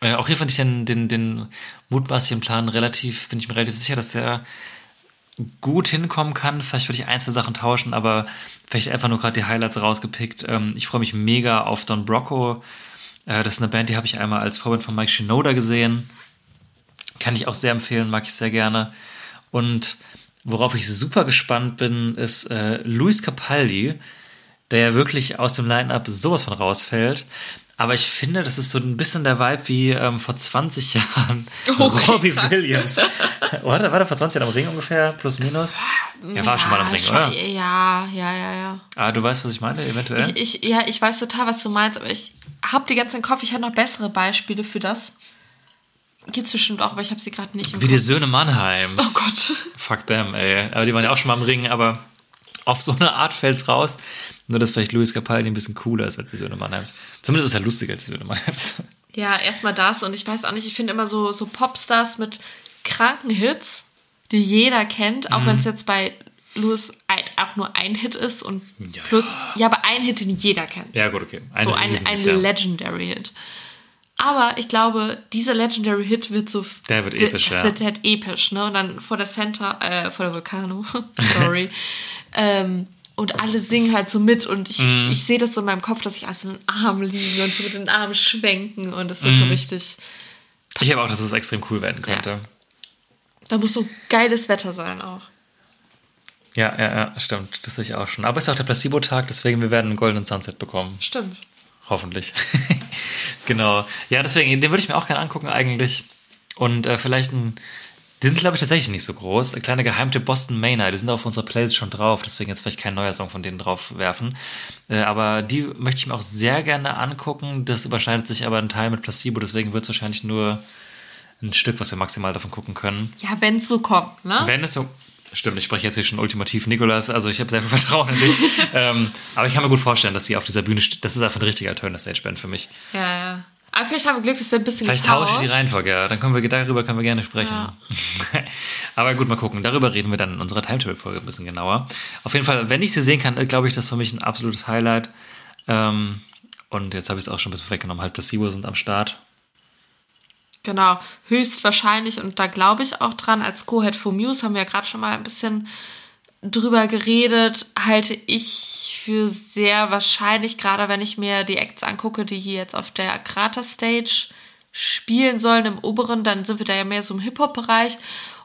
Äh, auch hier fand ich den, den, den mutmaßlichen Plan relativ, bin ich mir relativ sicher, dass der gut hinkommen kann. Vielleicht würde ich ein, zwei Sachen tauschen, aber vielleicht einfach nur gerade die Highlights rausgepickt. Ähm, ich freue mich mega auf Don Brocco. Äh, das ist eine Band, die habe ich einmal als Vorband von Mike Shinoda gesehen. Kann ich auch sehr empfehlen, mag ich sehr gerne. Und worauf ich super gespannt bin, ist äh, Luis Capaldi, der ja wirklich aus dem Line-Up sowas von rausfällt. Aber ich finde, das ist so ein bisschen der Vibe wie ähm, vor 20 Jahren Okay. Robbie Williams. war, der, war der vor 20 Jahren am Ring ungefähr? Plus, minus? Er war schon mal am Ring, schon, oder? Ja, ja, ja, ja. Ah, du weißt, was ich meine, eventuell? Ich, ich, ja, ich weiß total, was du meinst, aber ich habe die ganze im Kopf. Ich habe noch bessere Beispiele für das. Gibt's bestimmt auch, aber ich habe sie gerade nicht im wie die Kopf. Söhne Mannheims. Oh Gott. Fuck them, ey. Aber die waren ja auch schon mal am Ring, aber auf so eine Art fällt's raus. Nur, dass vielleicht Luis Capaldi ein bisschen cooler ist als die Söhne Mannheims. Zumindest ist er lustiger als die Söhne Mannheims. Ja, erstmal das und ich weiß auch nicht, ich finde immer so, so Popstars mit kranken Hits, die jeder kennt, auch Mhm. wenn es jetzt bei Louis auch nur ein Hit ist und Ja, plus, ja, aber ein Hit, den jeder kennt. Ja, gut, okay. Ein so ein, ein ja. Legendary Hit. Aber ich glaube, dieser Legendary Hit wird so. Der wird episch, Das ja. wird halt episch, ne? Und dann vor der Center, äh, vor der Vulcano, sorry. ähm, und alle singen halt so mit und ich, Mhm. ich sehe das so in meinem Kopf, dass ich aus den Armen liege und so mit den Armen schwenken und es wird Mhm. so richtig. Ich habe auch, dass es extrem cool werden könnte. Da muss so geiles Wetter sein auch. Ja, ja, ja, stimmt. Das sehe ich auch schon. Aber es ist auch der Placebo-Tag, deswegen wir werden einen goldenen Sunset bekommen. Stimmt. Hoffentlich. genau. Ja, deswegen, den würde ich mir auch gerne angucken eigentlich. Und äh, vielleicht ein, Die sind, glaube ich, tatsächlich nicht so groß. Ein kleiner Geheimtipp Boston Manor, die sind auf unserer Playlist schon drauf, deswegen jetzt vielleicht kein neuer Song von denen drauf werfen. Äh, aber die möchte ich mir auch sehr gerne angucken. Das überschneidet sich aber ein Teil mit Placebo, deswegen wird es wahrscheinlich nur ein Stück, was wir maximal davon gucken können. Ja, wenn es so kommt, ne? Wenn es so. Stimmt, ich spreche jetzt hier schon ultimativ Nikolas, also ich habe sehr viel Vertrauen in dich. ähm, aber ich kann mir gut vorstellen, dass sie auf dieser Bühne steht. Das ist einfach eine richtige Alternative Stage Band für mich. Ja, ja. Aber vielleicht haben wir Glück, dass wir ein bisschen Vielleicht getauscht. tausche ich die Reihenfolge, ja. Dann können wir darüber können wir gerne sprechen. Ja. Aber gut, mal gucken. Darüber reden wir dann in unserer Timetable-Folge ein bisschen genauer. Auf jeden Fall, wenn ich sie sehen kann, glaube ich, das ist für mich ein absolutes Highlight. Ähm, und jetzt habe ich es auch schon ein bisschen weggenommen. Halt Placebo sind am Start. Genau, höchstwahrscheinlich und da glaube ich auch dran, als Co-Head for Muse haben wir ja gerade schon mal ein bisschen drüber geredet, halte ich für sehr wahrscheinlich, gerade wenn ich mir die Acts angucke, die hier jetzt auf der Krater Stage spielen sollen im oberen, dann sind wir da ja mehr so im Hip-Hop-Bereich.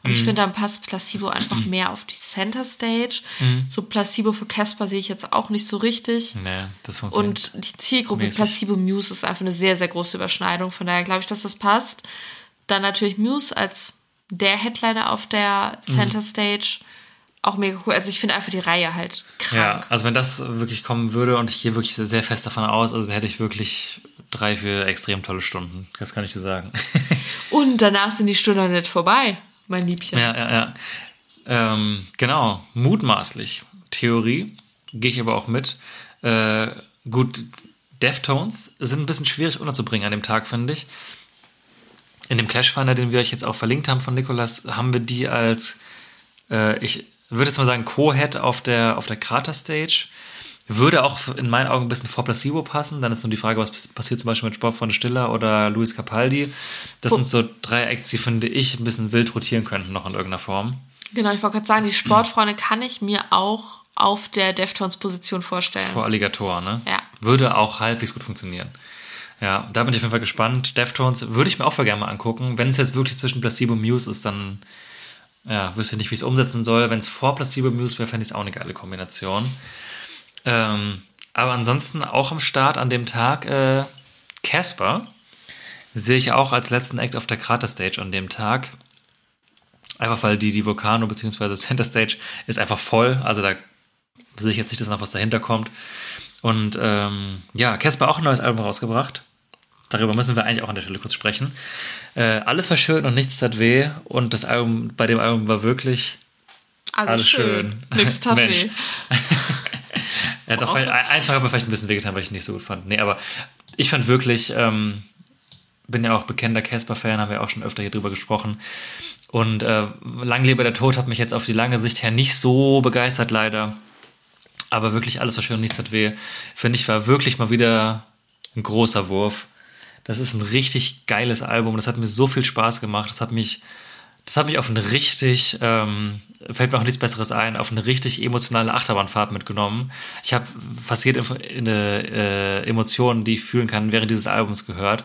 Und ich finde, dann passt Placebo einfach mehr auf die Center Stage. So Placebo für Casper sehe ich jetzt auch nicht so richtig. Nee, das funktioniert. Und die Zielgruppe Mäßig. Placebo Muse ist einfach eine sehr, sehr große Überschneidung. Von daher glaube ich, dass das passt. Dann natürlich Muse als der Headliner auf der Mhm. Center Stage. Auch mega cool. Also ich finde einfach die Reihe halt Ja, krank. also wenn das wirklich kommen würde und ich gehe wirklich sehr fest davon aus, also hätte ich wirklich drei, vier extrem tolle Stunden. Das kann ich dir sagen. Und danach sind die Stunden noch nicht vorbei, mein Liebchen. Ja, ja, ja. Ähm, genau, mutmaßlich. Theorie, gehe ich aber auch mit. Äh, gut, Deftones sind ein bisschen schwierig unterzubringen an dem Tag, finde ich. In dem Clash Finder, den wir euch jetzt auch verlinkt haben von Nikolas, haben wir die als, äh, ich würde jetzt mal sagen, Co-Head auf der, auf der Krater Stage. Würde auch in meinen Augen ein bisschen vor Placebo passen. Dann ist nur die Frage, was passiert zum Beispiel mit Sport von Stiller oder Luis Capaldi. Das Oh. sind so drei Acts, die finde ich ein bisschen wild rotieren könnten, noch in irgendeiner Form. Genau, ich wollte gerade sagen, die Sportfreunde kann ich mir auch auf der Deftones-Position vorstellen. Vor Alligator, ne? Ja. Würde auch halbwegs gut funktionieren. Ja, da bin ich auf jeden Fall gespannt. Deftones würde ich mir auch voll gerne mal angucken. Wenn es jetzt wirklich zwischen Placebo und Muse ist, dann ja, wüsste ich nicht, wie ich es umsetzen soll. Wenn es vor Placebo Muse wäre, fände ich es auch eine geile Kombination. Ähm, aber ansonsten auch am Start an dem Tag äh, Casper sehe ich auch als letzten Act auf der Krater Stage an dem Tag. Einfach weil die, die Vulcano bzw. Center Stage ist einfach voll. Also da sehe ich jetzt nicht, dass noch was dahinter kommt. Und ähm, ja, Casper auch ein neues Album rausgebracht. Darüber müssen wir eigentlich auch an der Stelle kurz sprechen. Äh, alles war schön und nichts tat weh. Und das Album, bei dem Album war wirklich Alles, alles schön. schön. Nix tat weh. Er hat auch vielleicht, ein, zwei hat mir vielleicht ein bisschen wehgetan, weil ich ihn nicht so gut fand. Nee, aber ich fand wirklich, ähm, bin ja auch bekennender Casper-Fan, haben wir auch schon öfter hier drüber gesprochen. Und äh, Lang lebe der Tod hat mich jetzt auf die lange Sicht her nicht so begeistert, leider. Aber wirklich alles war schön und nichts hat weh. Finde ich, war wirklich mal wieder ein großer Wurf. Das ist ein richtig geiles Album. Das hat mir so viel Spaß gemacht. Das hat mich, das hat mich auf eine richtig, ähm, fällt mir auch nichts Besseres ein, auf eine richtig emotionale Achterbahnfahrt mitgenommen. Ich habe fast jede äh, Emotion, die ich fühlen kann, während dieses Albums gehört.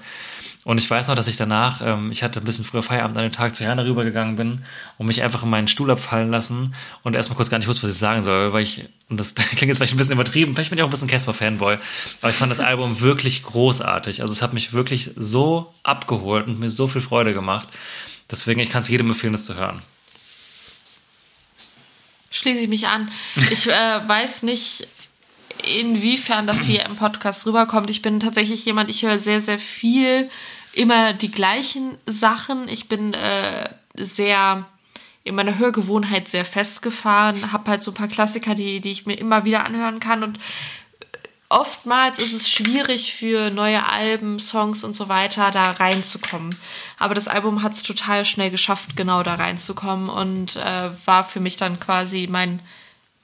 Und ich weiß noch, dass ich danach, ähm, ich hatte ein bisschen früher Feierabend an dem Tag zu Jana rübergegangen bin und mich einfach in meinen Stuhl abfallen lassen und erstmal kurz gar nicht wusste, was ich sagen soll, weil ich, und das klingt jetzt vielleicht ein bisschen übertrieben, vielleicht bin ich auch ein bisschen Casper-Fanboy, aber ich fand das Album wirklich großartig. Also es hat mich wirklich so abgeholt und mir so viel Freude gemacht. Deswegen, ich kann es jedem empfehlen, das zu hören. Schließe ich mich an. Ich äh, weiß nicht, inwiefern das hier im Podcast rüberkommt. Ich bin tatsächlich jemand, ich höre sehr, sehr viel immer die gleichen Sachen. Ich bin äh, sehr in meiner Hörgewohnheit sehr festgefahren, habe halt so ein paar Klassiker, die, die ich mir immer wieder anhören kann und oftmals ist es schwierig für neue Alben, Songs und so weiter da reinzukommen. Aber das Album hat es total schnell geschafft, genau da reinzukommen und äh, war für mich dann quasi mein,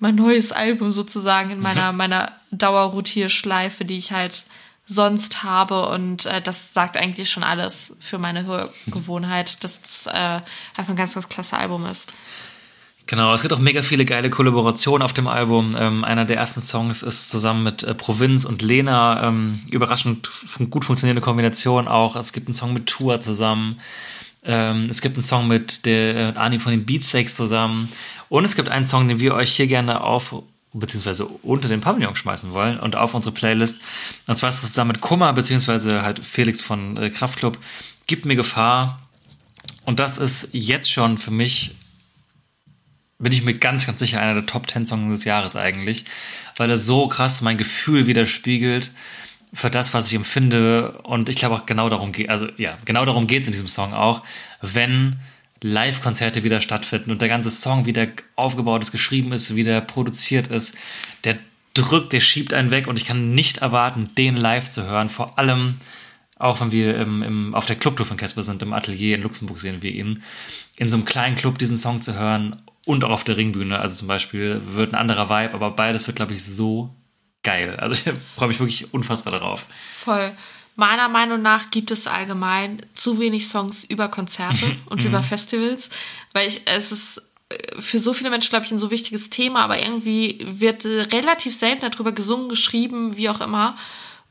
mein neues Album sozusagen in meiner, meiner Dauerrotierschleife, die ich halt sonst habe. Und äh, das sagt eigentlich schon alles für meine Hörgewohnheit, dass es äh, einfach ein ganz, ganz klasse Album ist. Genau, es gibt auch mega viele geile Kollaborationen auf dem Album. Ähm, einer der ersten Songs ist zusammen mit äh, Provinz und Lena. Ähm, überraschend fun gut funktionierende Kombination auch. Es gibt einen Song mit Tour zusammen. Ähm, es gibt einen Song mit der äh, Ani von den Beatsteaks zusammen. Und es gibt einen Song, den wir euch hier gerne auf beziehungsweise unter den Pavillon schmeißen wollen und auf unsere Playlist. Und zwar ist es zusammen mit Kummer, beziehungsweise halt Felix von äh, Kraftklub, Gibt mir Gefahr. Und das ist jetzt schon für mich, bin ich mir ganz, ganz sicher, einer der Top 10 Songs des Jahres eigentlich, weil er so krass mein Gefühl widerspiegelt für das, was ich empfinde. Und ich glaube auch genau darum geht, also ja, genau darum geht es in diesem Song auch, wenn Live-Konzerte wieder stattfinden und der ganze Song wieder aufgebaut ist, geschrieben ist, wieder produziert ist, der drückt, der schiebt einen weg und ich kann nicht erwarten, den live zu hören. Vor allem, auch wenn wir im, im, auf der Clubtour von Casper sind, im Atelier in Luxemburg sehen wir ihn, in so einem kleinen Club diesen Song zu hören und auch auf der Ringbühne. Also zum Beispiel wird ein anderer Vibe, aber beides wird, glaube ich, so geil. Also ich freue mich wirklich unfassbar darauf. Voll. Meiner Meinung nach gibt es allgemein zu wenig Songs über Konzerte und über Festivals, weil ich, es ist äh, für so viele Menschen, glaube ich, ein so wichtiges Thema, aber irgendwie wird äh, relativ selten darüber gesungen, geschrieben, wie auch immer.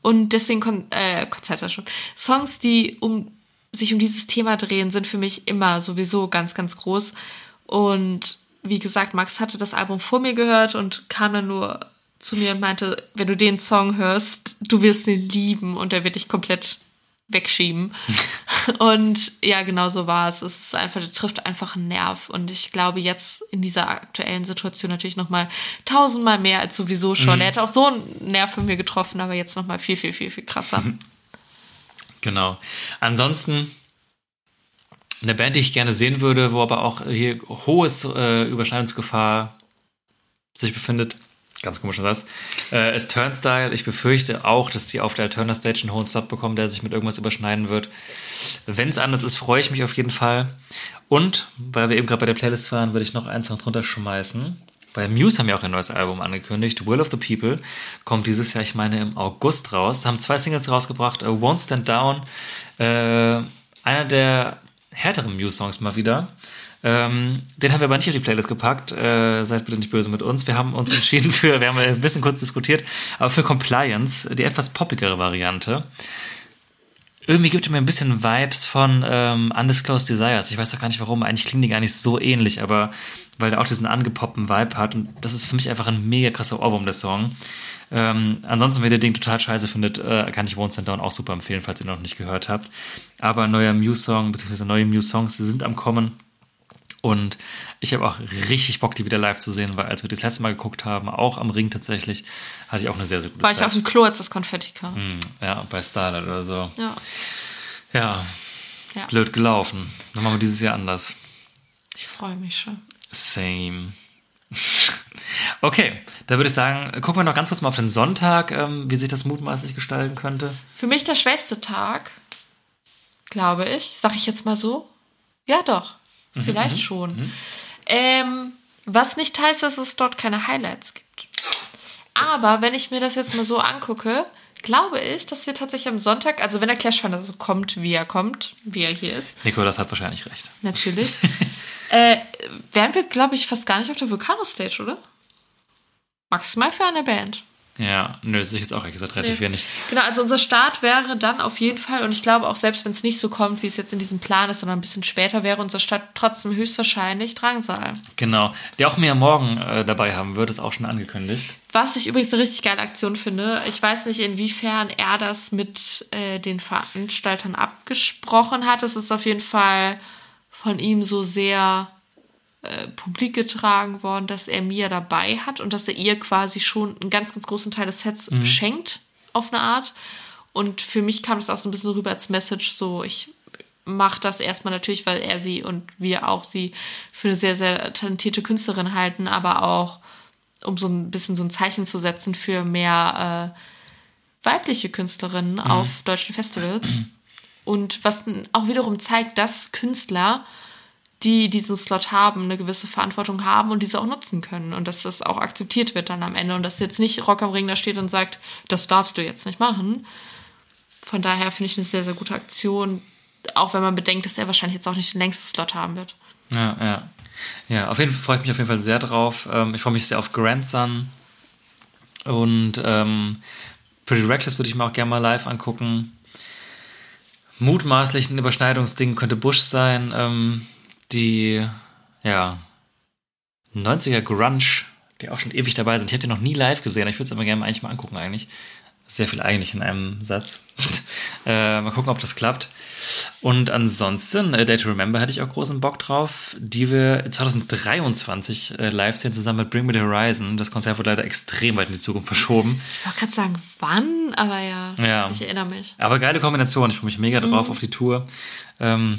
Und deswegen Kon äh, Konzerte schon. Songs, die um sich um dieses Thema drehen, sind für mich immer sowieso ganz, ganz groß. Und wie gesagt, Max hatte das Album vor mir gehört und kam dann nur zu mir und meinte, wenn du den Song hörst, du wirst ihn lieben und er wird dich komplett wegschieben. und ja, genau so war es. Es ist einfach, der trifft einfach einen Nerv. Und ich glaube, jetzt in dieser aktuellen Situation natürlich nochmal tausendmal mehr als sowieso schon. Mhm. Er hätte auch so einen Nerv von mir getroffen, aber jetzt nochmal viel, viel, viel, viel krasser. Genau. Ansonsten eine Band, die ich gerne sehen würde, wo aber auch hier hohes äh, Überschneidungsgefahr sich befindet. Ganz komischer Satz. Äh, ist Turnstyle. Ich befürchte auch, dass die auf der Alterna Stage einen hohen Stop bekommen, der sich mit irgendwas überschneiden wird. Wenn es anders ist, freue ich mich auf jeden Fall. Und, weil wir eben gerade bei der Playlist waren, würde ich noch eins noch drunter schmeißen. Bei Muse haben ja auch ein neues Album angekündigt. Will of the People kommt dieses Jahr, ich meine, im August raus. Da haben zwei Singles rausgebracht. Äh, Won't Stand Down. Äh, einer der härteren Muse-Songs mal wieder. Ähm, den haben wir aber nicht auf die Playlist gepackt. Äh, seid bitte nicht böse mit uns. Wir haben uns entschieden für, wir haben ein bisschen kurz diskutiert, aber für Compliance, die etwas poppigere Variante. Irgendwie gibt er mir ein bisschen Vibes von ähm, Undisclosed Desires. Ich weiß doch gar nicht warum. Eigentlich klingen die gar nicht so ähnlich, aber weil er auch diesen angepoppten Vibe hat. Und das ist für mich einfach ein mega krasser Ohrwurm, der Song. Ähm, ansonsten, wenn ihr den total scheiße findet, äh, kann ich Won't Stand Down auch super empfehlen, falls ihr noch nicht gehört habt. Aber neuer Muse-Song, beziehungsweise neue Muse-Songs, die sind am Kommen. Und ich habe auch richtig Bock, die wieder live zu sehen, weil als wir das letzte Mal geguckt haben, auch am Ring tatsächlich, hatte ich auch eine sehr, sehr gute War ich Zeit. auf dem Klo, als das Konfetti kam. Hm, ja, bei Starlight oder so. Ja. Ja, ja. blöd gelaufen. Dann machen wir dieses Jahr anders. Ich freue mich schon. Same. okay, da würde ich sagen, gucken wir noch ganz kurz mal auf den Sonntag, ähm, wie sich das mutmaßlich gestalten könnte. Für mich der schwächste Tag, glaube ich, sag ich jetzt mal so. Ja, doch. Vielleicht schon. Ähm, was nicht heißt, dass es dort keine Highlights gibt. Aber wenn ich mir das jetzt mal so angucke, glaube ich, dass wir tatsächlich am Sonntag, also wenn der Clash Fan so kommt, wie er kommt, wie er hier ist, Nikolas hat wahrscheinlich recht. natürlich, äh, wären wir, glaube ich, fast gar nicht auf der Vulcano-Stage, oder? Maximal für eine Band. Ja, nö, das ist jetzt auch ehrlich gesagt relativ Nee. wenig. Genau, also unser Start wäre dann auf jeden Fall, und ich glaube auch selbst wenn es nicht so kommt, wie es jetzt in diesem Plan ist, sondern ein bisschen später, wäre unser Start trotzdem höchstwahrscheinlich Drangsal. Genau. Der auch mir morgen äh, dabei haben wird, ist auch schon angekündigt. Was ich übrigens eine richtig geile Aktion finde, ich weiß nicht, inwiefern er das mit äh, den Veranstaltern abgesprochen hat. Es ist auf jeden Fall von ihm so sehr äh, publik getragen worden, dass er Mia dabei hat und dass er ihr quasi schon einen ganz, ganz großen Teil des Sets schenkt, auf eine Art. Und für mich kam das auch so ein bisschen rüber als Message, so ich mache das erstmal natürlich, weil er sie und wir auch sie für eine sehr, sehr talentierte Künstlerin halten, aber auch um so ein bisschen so ein Zeichen zu setzen für mehr äh, weibliche Künstlerinnen auf deutschen Festivals. Und was auch wiederum zeigt, dass Künstler, die diesen Slot haben, eine gewisse Verantwortung haben und diese auch nutzen können. Und dass das auch akzeptiert wird dann am Ende. Und dass jetzt nicht Rock am Ring da steht und sagt, das darfst du jetzt nicht machen. Von daher finde ich eine sehr, sehr gute Aktion. Auch wenn man bedenkt, dass er wahrscheinlich jetzt auch nicht den längsten Slot haben wird. Ja, ja. Ja, auf jeden Fall freue ich mich auf jeden Fall sehr drauf. Ähm, ich freue mich sehr auf Grandson. Und ähm, Pretty Reckless würde ich mir auch gerne mal live angucken. Mutmaßlich ein Überschneidungsding könnte Bush sein. Ähm, die, ja, 90er Grunge, die auch schon ewig dabei sind. Ich habe die noch nie live gesehen. Ich würde es aber gerne mal eigentlich mal angucken eigentlich. Sehr viel eigentlich in einem Satz. Äh, mal gucken, ob das klappt. Und ansonsten, äh, Day to Remember hätte ich auch großen Bock drauf, die wir 2023 äh, live sehen zusammen mit Bring Me the Horizon. Das Konzert wurde leider extrem weit in die Zukunft verschoben. Ich wollte gerade sagen, wann, aber ja, Ja. ich erinnere mich. Aber geile Kombination. Ich freue mich mega drauf Mhm. auf die Tour. Ähm,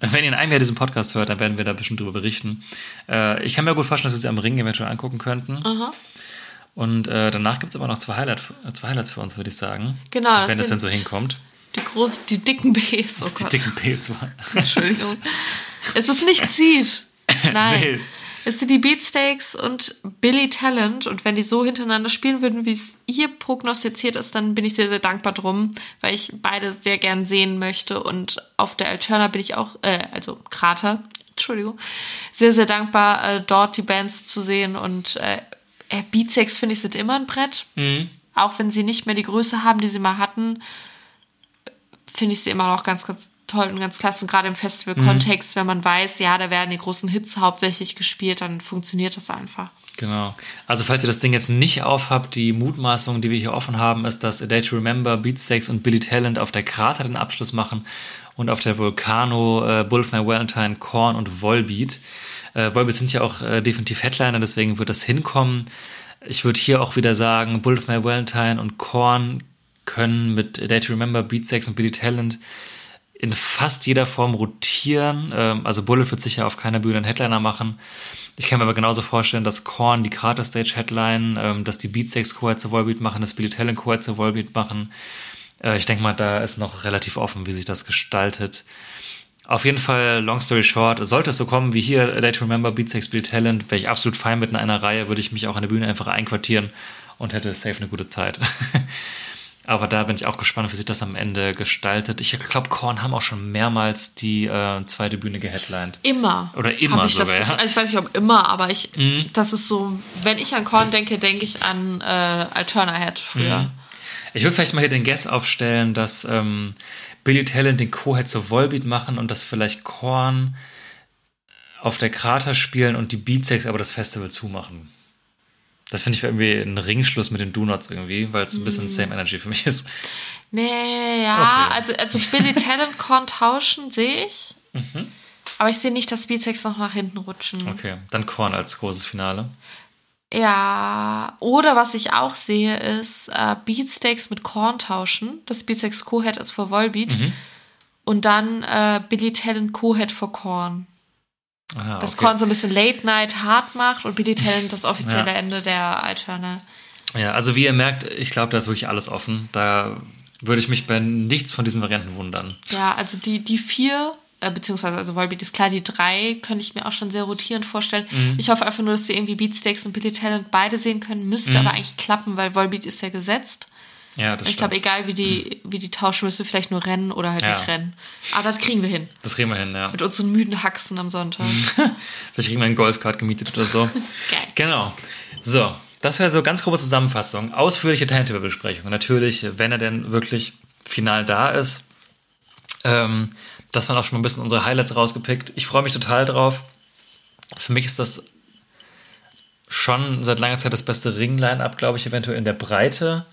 wenn ihr in einem Jahr diesen Podcast hört, dann werden wir da bestimmt drüber berichten. Äh, ich kann mir gut vorstellen, dass wir sie am Ring eventuell angucken könnten. Aha. Und äh, danach gibt es aber noch zwei, Highlight, zwei Highlights für uns, würde ich sagen. Genau, das Wenn es denn sind- so hinkommt. Die, gro die dicken Bs, oh Die dicken waren. Entschuldigung. es ist nicht Seed. Nein. Nee. Es sind die Beatsteaks und Billy Talent. Und wenn die so hintereinander spielen würden, wie es ihr prognostiziert ist, dann bin ich sehr, sehr dankbar drum, weil ich beide sehr gern sehen möchte. Und auf der Alterna bin ich auch, äh, also Krater, Entschuldigung, sehr, sehr dankbar, äh, dort die Bands zu sehen. Und äh, äh, Beatsteaks, finde ich, sind immer ein Brett. Auch wenn sie nicht mehr die Größe haben, die sie mal hatten, finde ich sie immer noch ganz, ganz toll und ganz klasse. Und gerade im Festival-Kontext, wenn man weiß, ja, da werden die großen Hits hauptsächlich gespielt, dann funktioniert das einfach. Genau. Also falls ihr das Ding jetzt nicht aufhabt, die Mutmaßung, die wir hier offen haben, ist, dass A Day to Remember, Beatsteaks und Billy Talent auf der Krater den Abschluss machen und auf der Volcano äh, Bull of My Valentine, Korn und Volbeat. Äh, Volbeat sind ja auch äh, definitiv Headliner, deswegen wird das hinkommen. Ich würde hier auch wieder sagen, Bull of My Valentine und Korn können mit A Day to Remember, Beatsteaks und Billy Talent in fast jeder Form rotieren. Ähm, also Bullet wird sicher auf keiner Bühne einen Headliner machen. Ich kann mir aber genauso vorstellen, dass Korn die Krater Stage Headline, ähm, dass die Beatsteaks Co-Head zur Volbeat machen, dass Billy Talent Co-Head zur Volbeat machen. Äh, ich denke mal, da ist noch relativ offen, wie sich das gestaltet. Auf jeden Fall, long story short, sollte es so kommen wie hier, Day to Remember, Beatsteaks, Billy Talent, wäre ich absolut fein mit in einer Reihe, würde ich mich auch an der Bühne einfach einquartieren und hätte safe eine gute Zeit. Aber da bin ich auch gespannt, wie sich das am Ende gestaltet. Ich glaube, Korn haben auch schon mehrmals die äh, zweite Bühne geheadlined. Immer. Oder immer ich das sogar, ja. Gefühl. Also ich weiß nicht, ob immer, aber ich, Mhm. das ist so, wenn ich an Korn denke, denke ich an äh, Alterna Head früher. Mhm. Ich würde vielleicht mal hier den Guess aufstellen, dass ähm, Billy Talent den Co-Head zu Volbeat machen und dass vielleicht Korn auf der Krater spielen und die Beatsex aber das Festival zumachen. Das finde ich irgendwie ein Ringschluss mit den Donuts irgendwie, weil es ein bisschen Same Energy für mich ist. Nee, ja, Okay. also, also Billy Talent Korn tauschen sehe ich. Mhm. Aber ich sehe nicht, dass Beatsex noch nach hinten rutschen. Okay, dann Korn als großes Finale. Ja, oder was ich auch sehe, ist äh, Beatsteaks mit Korn tauschen. Das Beatsteaks Co-Head ist vor Volbeat. Mhm. Und dann äh, Billy Talent Co-Head vor Korn. Ah, Das okay. Korn so ein bisschen Late Night hart macht und Billy Talent das offizielle Ja. Ende der Alterna. Ja, also wie ihr merkt, ich glaube, da ist wirklich alles offen. Da würde ich mich bei nichts von diesen Varianten wundern. Ja, also die, die vier, äh, beziehungsweise also Volbeat ist klar, die drei könnte ich mir auch schon sehr rotierend vorstellen. Mhm. Ich hoffe einfach nur, dass wir irgendwie Beatsteaks und Billy Talent beide sehen können. Müsste Mhm. aber eigentlich klappen, weil Volbeat ist ja gesetzt. Ja, das Ich glaube, egal wie die, wie die tauschen, müssen wir vielleicht nur rennen oder halt Ja. nicht rennen. Aber das kriegen wir hin. Das kriegen wir hin, ja. Mit unseren müden Haxen am Sonntag. Vielleicht kriegen wir einen Golfkart gemietet oder so. Geil. Genau. So, das wäre so ganz grobe Zusammenfassung. Ausführliche Timetable-Besprechung. Natürlich, wenn er denn wirklich final da ist. Ähm, das waren auch schon mal ein bisschen unsere Highlights rausgepickt. Ich freue mich total drauf. Für mich ist das schon seit langer Zeit das beste Ring-Line-Up, glaube ich, eventuell in der Breite.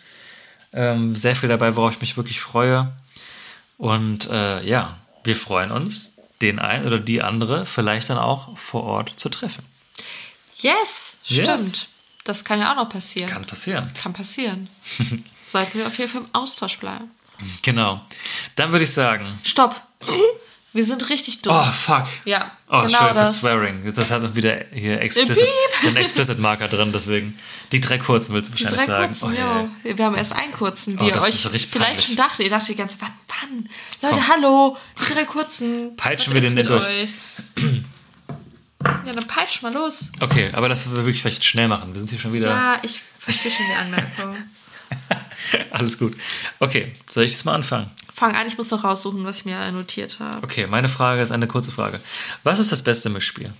Ähm, sehr viel dabei, worauf ich mich wirklich freue. Und äh, ja, wir freuen uns, den einen oder die andere vielleicht dann auch vor Ort zu treffen. Yes, Yes. stimmt. Das kann ja auch noch passieren. Kann passieren. Kann passieren. Sollten wir auf jeden Fall im Austausch bleiben. Genau. Dann würde ich sagen, Stopp. Wir sind richtig dumm. oh fuck. Ja, Oh, genau für das. Swearing. Das hat wieder hier explicit, den Explicit-Marker drin, deswegen. Die drei kurzen willst du Die wahrscheinlich drei sagen. kurzen, oh, ja. Wir haben erst einen kurzen, wie Oh, ihr euch vielleicht peinlich. schon dachtet. Ihr dachtet die ganze Zeit, wann, wann? Leute, Komm. hallo, die drei kurzen. Peitschen wir den mit durch. euch? Ja, dann peitsch mal los. Okay, aber das wir wirklich vielleicht schnell machen. Wir sind hier schon wieder. Ja, ich verstehe schon die Anmerkung. Alles gut. Okay, soll ich das mal anfangen? Fang an, ich muss noch raussuchen, was ich mir notiert habe. Okay, meine Frage ist eine kurze Frage. Was ist das beste Mischspiel?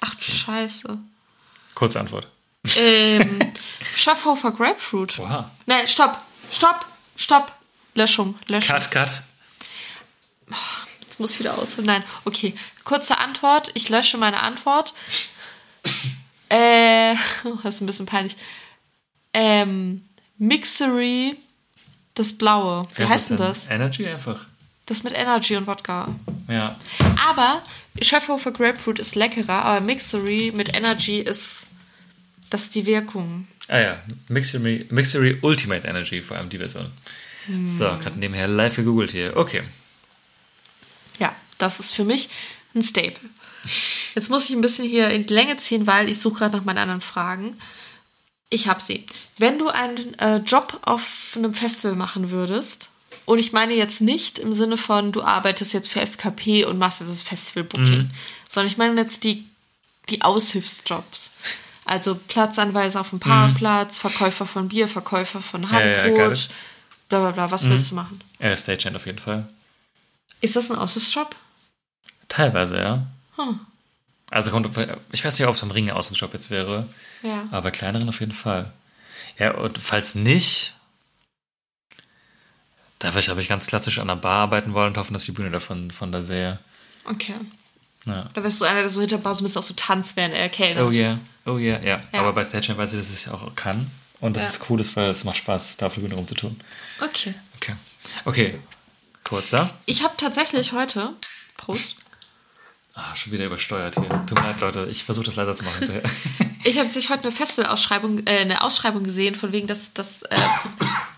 Ach du Scheiße. Kurze Antwort. Ähm, Schaffhofer Grapefruit. Oha. Nein, stopp, stopp, stopp. Löschung, Löschung. Cut, cut. Jetzt muss ich wieder ausholen. Nein, okay. Kurze Antwort. Ich lösche meine Antwort. Äh, das ist ein bisschen peinlich. Ähm, Mixery Das blaue. Wie ist heißt denn das? Energy einfach. Das mit Energy und Wodka. Ja. Aber Schöpferhofer Grapefruit ist leckerer, aber Mixery mit Energy ist. Das ist die Wirkung. Ah ja, Mixery, Mixery Ultimate Energy, vor allem die Version. So, gerade nebenher live gegoogelt hier. Okay. Ja, das ist für mich ein Staple. Jetzt muss ich ein bisschen hier in die Länge ziehen, weil ich suche gerade nach meinen anderen Fragen. Ich habe sie. Wenn du einen äh, Job auf einem Festival machen würdest, und ich meine jetzt nicht im Sinne von, du arbeitest jetzt für FKP und machst das Festival-Booking, sondern ich meine jetzt die, die Aushilfsjobs. Also Platzanweiser auf dem Parkplatz, Verkäufer von Bier, Verkäufer von ja, ja, Handbrot, got it. bla bla bla. Was willst du machen? Äh, Stagehand auf jeden Fall. Ist das ein Aushilfsjob? Teilweise, ja. Hm. Also kommt, ich weiß nicht, ob es am Ring aus dem Job jetzt wäre, Ja. aber bei kleineren auf jeden Fall. Ja, und falls nicht, da würde ich, glaube ich, ganz klassisch an der Bar arbeiten wollen und hoffen, dass die Bühne davon von da sehe. Okay. Ja. Da wärst du einer, der so hinter Bar so ein bisschen auch so tanzt, während er kellnert. Oh yeah, oh yeah, ja. Ja. Aber bei Stagehand weiß ich, dass ich es auch kann. Und dass Ja. es cool ist, weil es macht Spaß, da auf der Bühne rumzutun. Okay. Okay. Okay. Kurzer. Ich habe tatsächlich heute. Prost. Ah, schon wieder übersteuert hier. Tut mir leid, Leute. Ich versuche das leiser zu machen hinterher. Ich habe tatsächlich heute eine Festival-Ausschreibung, äh, eine Ausschreibung gesehen, von wegen, dass, dass äh,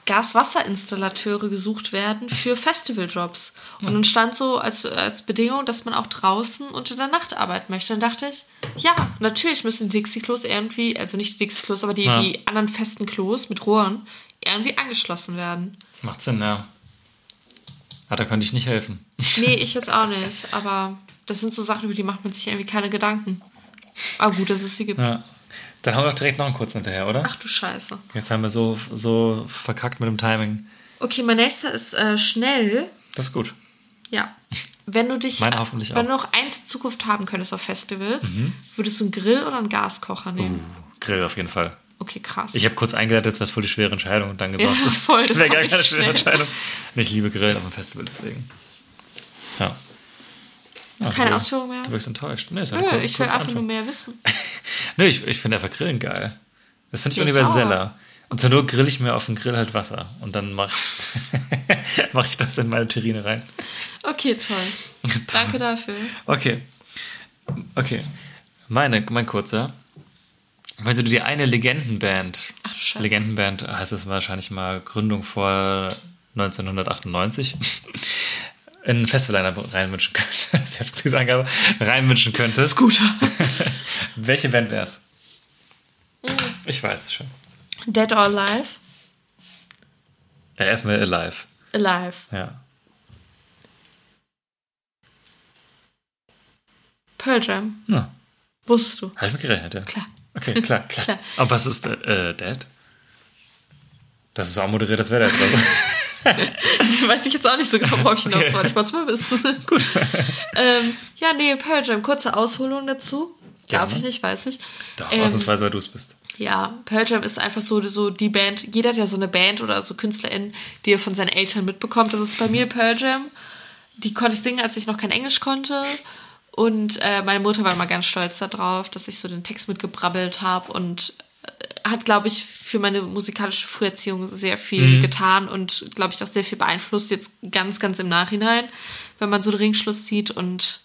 Gaswasserinstallateure gesucht werden für Festivaljobs. Und dann stand so als, als Bedingung, dass man auch draußen unter der Nacht arbeiten möchte. Dann dachte ich, ja, natürlich müssen die Dixie-Klos irgendwie, also nicht die Dixie-Klos, aber die, Ja. die anderen festen Klos mit Rohren irgendwie angeschlossen werden. Macht Sinn, ja. Ah, da konnte ich nicht helfen. Nee, ich jetzt auch nicht. Aber das sind so Sachen, über die macht man sich irgendwie keine Gedanken. Aber gut, dass es sie gibt. Ja. Dann haben wir doch direkt noch einen kurzen hinterher, oder? Ach du Scheiße. Jetzt haben wir so, so verkackt mit dem Timing. Okay, mein nächster ist äh, schnell. Das ist gut. Ja. Wenn du dich, Meine hoffentlich wenn auch. du noch eins in Zukunft haben könntest auf Festivals, würdest du einen Grill oder einen Gaskocher nehmen? Grill auf jeden Fall. Okay, krass. Ich habe kurz eingeleitet, das wäre voll die schwere Entscheidung und dann gesagt, Ja, das voll, das wäre kam gar keine schwere. Entscheidung. Und Ich liebe Grill auf dem Festival, deswegen. Ja. Ja, Keine du- Ausführung mehr? Du wirkst enttäuscht. Nee, ist Nö, eine kur- ich will einfach nur mehr wissen. Nee, ich, ich finde einfach Grillen geil. Das finde ich Ich universeller. Und zur Not grill ich mir auf dem Grill halt Wasser. Und dann mache ich, mach ich das in meine Terrine rein. Okay, toll. Danke dafür. Okay. Okay. Meine, mein kurzer. Wenn du dir eine Legendenband, Ach du Scheiße. Legendenband heißt es wahrscheinlich mal Gründung vor 1998, in ein Festival reinwünschen könntest, ich habe diese Angabe, reinwünschen könntest. Scooter. Welche Band wär's? Mhm. Ich weiß es schon. Dead or Alive? Ja, erstmal Alive. Alive. Ja. Pearl Jam. Na, Wusstest du? habe ich mit gerechnet, ja. Klar. Okay, klar, klar. Klar. Aber was ist äh, Dead? Das ist so moderiert, das wäre der. Weiß ich jetzt auch nicht so genau, worauf ich hinaus wollte. Ich wollte es mal wissen. Gut. ähm, ja, nee, Pearl Jam. Kurze Ausholung dazu. Darf Gerne. ich nicht, weiß ich. Doch, Ähm, ausnahmsweise, weil du es bist. Ja, Pearl Jam ist einfach so, so die Band, jeder hat ja so eine Band oder so KünstlerInnen, die er von seinen Eltern mitbekommt. Das ist bei mir Pearl Jam. Die konnte ich singen, als ich noch kein Englisch konnte. Und äh, meine Mutter war immer ganz stolz darauf, dass ich so den Text mitgebrabbelt habe und hat, glaube ich, für meine musikalische Früherziehung sehr viel getan und, glaube ich, auch sehr viel beeinflusst, jetzt ganz, ganz im Nachhinein, wenn man so den Ringschluss zieht und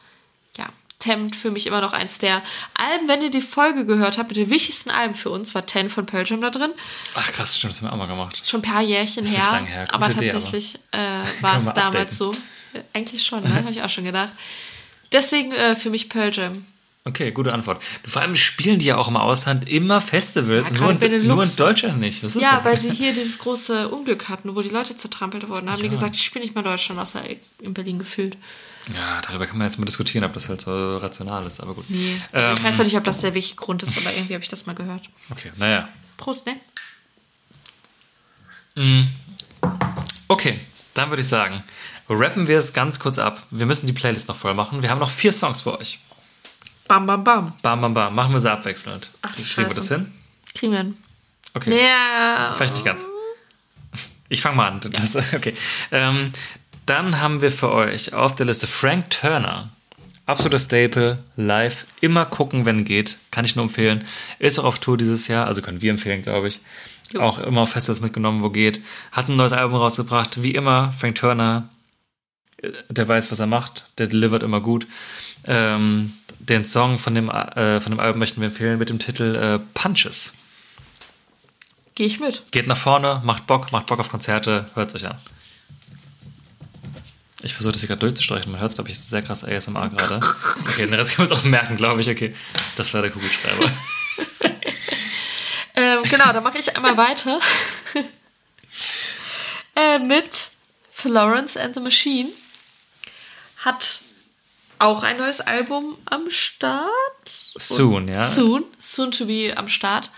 ja, Tempt für mich immer noch eins der Alben. Wenn ihr die Folge gehört habt, mit den wichtigsten Alben für uns, war Ten von Pearl Jam da drin. Ach krass, stimmt, das haben wir auch mal gemacht. Schon ein paar Jährchen her, her. Aber Idee, tatsächlich äh, war es damals updaten. so. Äh, Eigentlich schon, ne? habe ich auch schon gedacht. Deswegen äh, für mich Pearl Jam. Okay, gute Antwort. Vor allem spielen die ja auch im Ausland immer Festivals, Ja, nur, in, nur in Deutschland nicht. Ja, weil sie hier dieses große Unglück hatten, wo die Leute zertrampelt wurden. Da haben die gesagt, ich spiele nicht mehr Deutschland, außer in Berlin gefühlt. Ja, darüber kann man jetzt mal diskutieren, ob das halt so rational ist, aber gut. Nee. Ähm, ich weiß doch nicht, ob das der wichtige Grund ist, aber irgendwie habe ich das mal gehört. Okay, naja. Prost, ne? Okay, dann würde ich sagen, rappen wir es ganz kurz ab. Wir müssen die Playlist noch voll machen. Wir haben noch vier Songs für euch. Bam, bam, bam. Bam, bam, bam. Machen wir sie abwechselnd. Ach, Kriegen wir das Scheiße. hin? Kriegen wir hin. Okay. Ja. Vielleicht nicht ganz. Ich fange mal an. Das, okay. Ähm, dann haben wir für euch auf der Liste Frank Turner. Absoluter Staple, live, immer gucken, wenn geht. Kann ich nur empfehlen. Ist auch auf Tour dieses Jahr, also können wir empfehlen, glaube ich. Jo. Auch immer auf Festivals mitgenommen, wo geht. Hat ein neues Album rausgebracht. Wie immer, Frank Turner, äh, der weiß, was er macht. Der delivert immer gut. Ähm, den Song von dem, äh, von dem Album möchten wir empfehlen mit dem Titel äh, Punches. Gehe ich mit. Geht nach vorne, macht Bock, macht Bock auf Konzerte, hört euch an. Ich versuche das hier gerade durchzustreichen. Man hört es, glaube ich, sehr krass ASMR gerade. Okay, den Rest kann man es auch merken, glaube ich. Okay, das war der Kugelschreiber. Ähm, genau, dann mache ich einmal weiter. äh, mit Florence and the Machine. Hat auch ein neues Album am Start. Soon, ja. Soon. Soon to be am Start.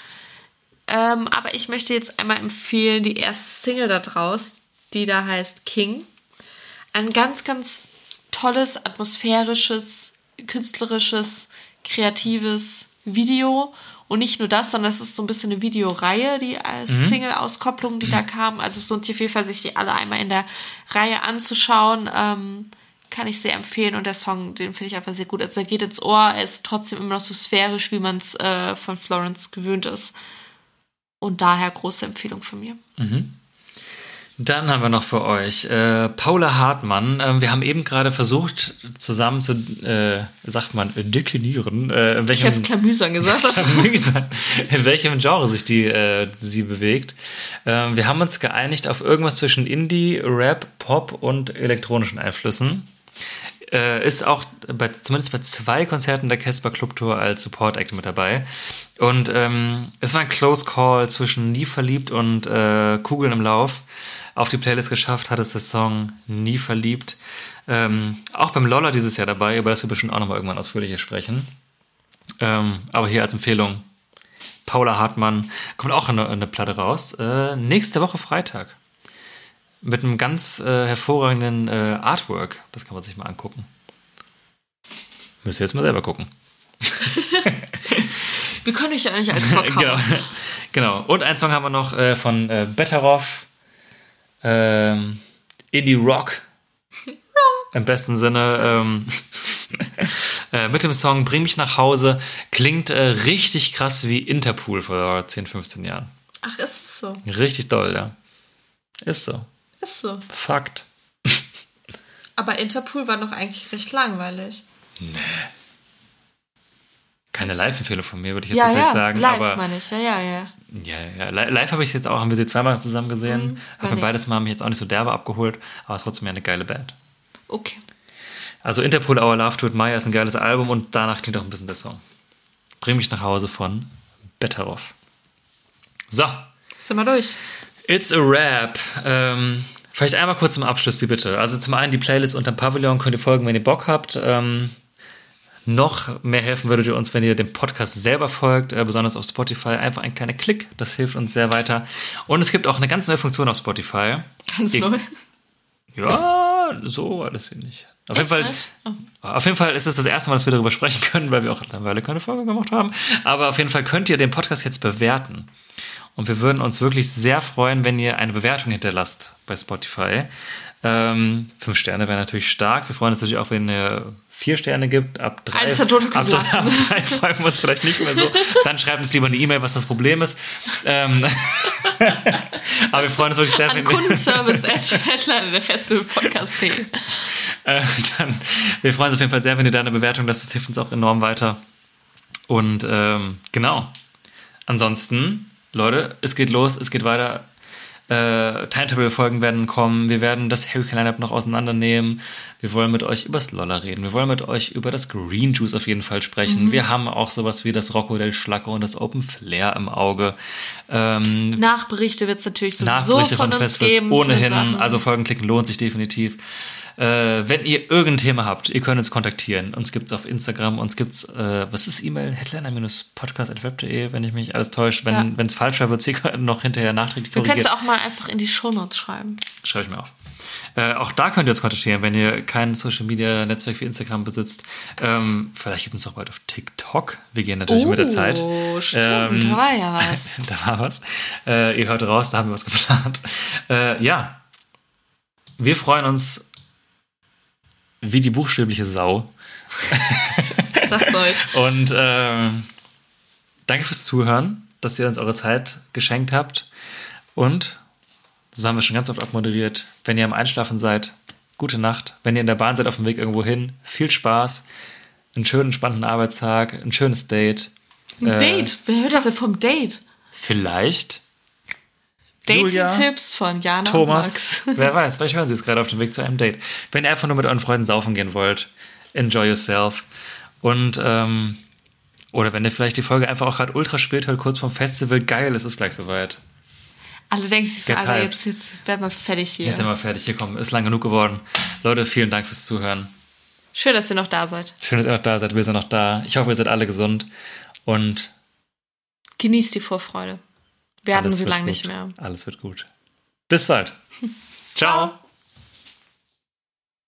Ähm, aber ich möchte jetzt einmal empfehlen, die erste Single da draus, die da heißt King. Ein ganz, ganz tolles, atmosphärisches, künstlerisches, kreatives Video. Und nicht nur das, sondern es ist so ein bisschen eine Videoreihe, die als Single-Auskopplung, die da kam. Also es lohnt sich auf jeden Fall, sich die alle einmal in der Reihe anzuschauen. Ähm, kann ich sehr empfehlen. Und der Song, den finde ich einfach sehr gut. Also er geht ins Ohr, er ist trotzdem immer noch so sphärisch, wie man es äh, von Florence gewöhnt ist. Und daher große Empfehlung von mir. Dann haben wir noch für euch äh, Paula Hartmann. Ähm, wir haben eben gerade versucht, zusammen zu, äh, sagt man, deklinieren, äh, in Ich welchem, Klamüsern gesagt. Wie gesagt, in welchem Genre sich die äh, sie bewegt. Ähm, wir haben uns geeinigt auf irgendwas zwischen Indie, Rap, Pop und elektronischen Einflüssen. Äh, ist auch bei, zumindest bei zwei Konzerten der Casper Club Tour als Support Act mit dabei. Und ähm, es war ein Close Call zwischen Nie verliebt und äh, Kugeln im Lauf. Auf die Playlist geschafft hat es der Song Nie verliebt. Ähm, auch beim Lolla dieses Jahr dabei, über das wir bestimmt auch nochmal irgendwann ausführlicher sprechen. Ähm, aber hier als Empfehlung Paula Hartmann kommt auch eine, eine Platte raus. Äh, nächste Woche Freitag. Mit einem ganz äh, hervorragenden äh, Artwork. Das kann man sich mal angucken. Müsst ihr jetzt mal selber gucken. Wir können euch ja nicht als verkaufen. genau. genau. Und einen Song haben wir noch äh, von äh, Betteroff. Ähm, Indie Rock. Im besten Sinne. Ähm, äh, mit dem Song Bring mich nach Hause. Klingt äh, richtig krass wie Interpol vor 10, 15 Jahren. Ach, ist es so? Richtig doll, ja. Ist so. Ist so. Fakt. Aber Interpol war doch eigentlich recht langweilig. Keine Live-Empfehlung von mir, würde ich jetzt Ja, tatsächlich ja, sagen. live aber meine ich. Ja, ja, ja. Ja, ja. Li- Live habe ich jetzt auch, haben wir sie zweimal zusammen gesehen. Mhm, Hat mir nix. beides Mal mich jetzt auch nicht so derbe abgeholt, aber es ist trotzdem ja eine geile Band. Okay. Also Interpol Our Love to Maya ist ein geiles Album und danach klingt auch ein bisschen der Song. Bring mich nach Hause von Betteroff. So, Sind wir durch. it's a rap. Ähm, vielleicht einmal kurz zum Abschluss die Bitte. Also zum einen die Playlist unterm Pavillon könnt ihr folgen, wenn ihr Bock habt. Ähm, noch mehr helfen würdet ihr uns, wenn ihr dem Podcast selber folgt, äh, besonders auf Spotify. Einfach ein kleiner Klick, das hilft uns sehr weiter. Und es gibt auch eine ganz neue Funktion auf Spotify. Ganz neu. Ja, so war das hier nicht. Auf jeden, Fall? Oh. auf jeden Fall ist es das erste Mal, dass wir darüber sprechen können, weil wir auch eine Weile keine Folge gemacht haben. Aber auf jeden Fall könnt ihr den Podcast jetzt bewerten. Und wir würden uns wirklich sehr freuen, wenn ihr eine Bewertung hinterlasst bei Spotify. Ähm, fünf Sterne wäre natürlich stark. Wir freuen uns natürlich auch, wenn ihr vier Sterne gibt. Ab drei, Alles hat ab, drei- ab drei freuen wir uns vielleicht nicht mehr so. Dann schreibt uns lieber eine E-Mail, was das Problem ist. Ähm, aber wir freuen uns wirklich sehr, An wenn Kundenservice der Festival-Podcast.de. Äh, dann, wir freuen uns auf jeden Fall sehr, wenn ihr da eine Bewertung lasst. Das hilft uns auch enorm weiter. Und ähm, genau. Ansonsten, Leute, es geht los, es geht weiter. Äh, Timetable-Folgen werden kommen. Wir werden das Harry Line-Up noch auseinandernehmen. Wir wollen mit euch über das Lolla reden. Wir wollen mit euch über das Green Juice auf jeden Fall sprechen. Wir haben auch sowas wie das Rocco del Schlacco und das Open Flair im Auge. Ähm, Nachberichte wird es natürlich sowieso Nachberichte von von uns Festivals geben. ohnehin. Also Folgen klicken lohnt sich definitiv. Äh, wenn ihr irgendein Thema habt, ihr könnt uns kontaktieren. Uns gibt's auf Instagram, uns gibt's, äh, was ist E-Mail? Headliner-podcast.web.de, wenn ich mich alles täuscht. Wenn Ja. wenn's falsch war, wird's hier noch hinterher nachträglich Wir können es korrigiert. auch mal einfach in die Shownotes schreiben. Schreibe ich mir auf. Äh, auch da könnt ihr uns kontaktieren, wenn ihr kein Social Media Netzwerk wie Instagram besitzt. Ähm, vielleicht gibt es noch bald auf TikTok. Wir gehen natürlich mit der Zeit. Oh, stimmt, Ähm, da war ja was. da war was. Äh, ihr hört raus, da haben wir was geplant. Äh, ja. Wir freuen uns wie die buchstäbliche Sau. Sag's euch. Und ähm, danke fürs Zuhören, dass ihr uns eure Zeit geschenkt habt. Und, so haben wir schon ganz oft abmoderiert, wenn ihr am Einschlafen seid, gute Nacht. Wenn ihr in der Bahn seid auf dem Weg irgendwo hin, viel Spaß, einen schönen, entspannten Arbeitstag, ein schönes Date. Ein Äh, Date. Wer hört das denn vom Date? Vielleicht Dating-Tipps von Jana und Thomas, Max. wer weiß, vielleicht hören Sie es gerade auf dem Weg zu einem Date. Wenn ihr einfach nur mit euren Freunden saufen gehen wollt, enjoy yourself. Und, ähm, oder wenn ihr vielleicht die Folge einfach auch gerade ultra spät hört, kurz vom Festival, geil, es ist gleich soweit. Alle denken sich so, hyped. jetzt, jetzt werden wir fertig hier. Jetzt sind wir fertig, hier kommen, ist lang genug geworden. Leute, vielen Dank fürs Zuhören. Schön, dass ihr noch da seid. Schön, dass ihr noch da seid, wir sind noch da. Ich hoffe, ihr seid alle gesund und Genießt die Vorfreude. Wir hatten alles sie lange nicht mehr. Alles wird gut. Bis bald. Ciao.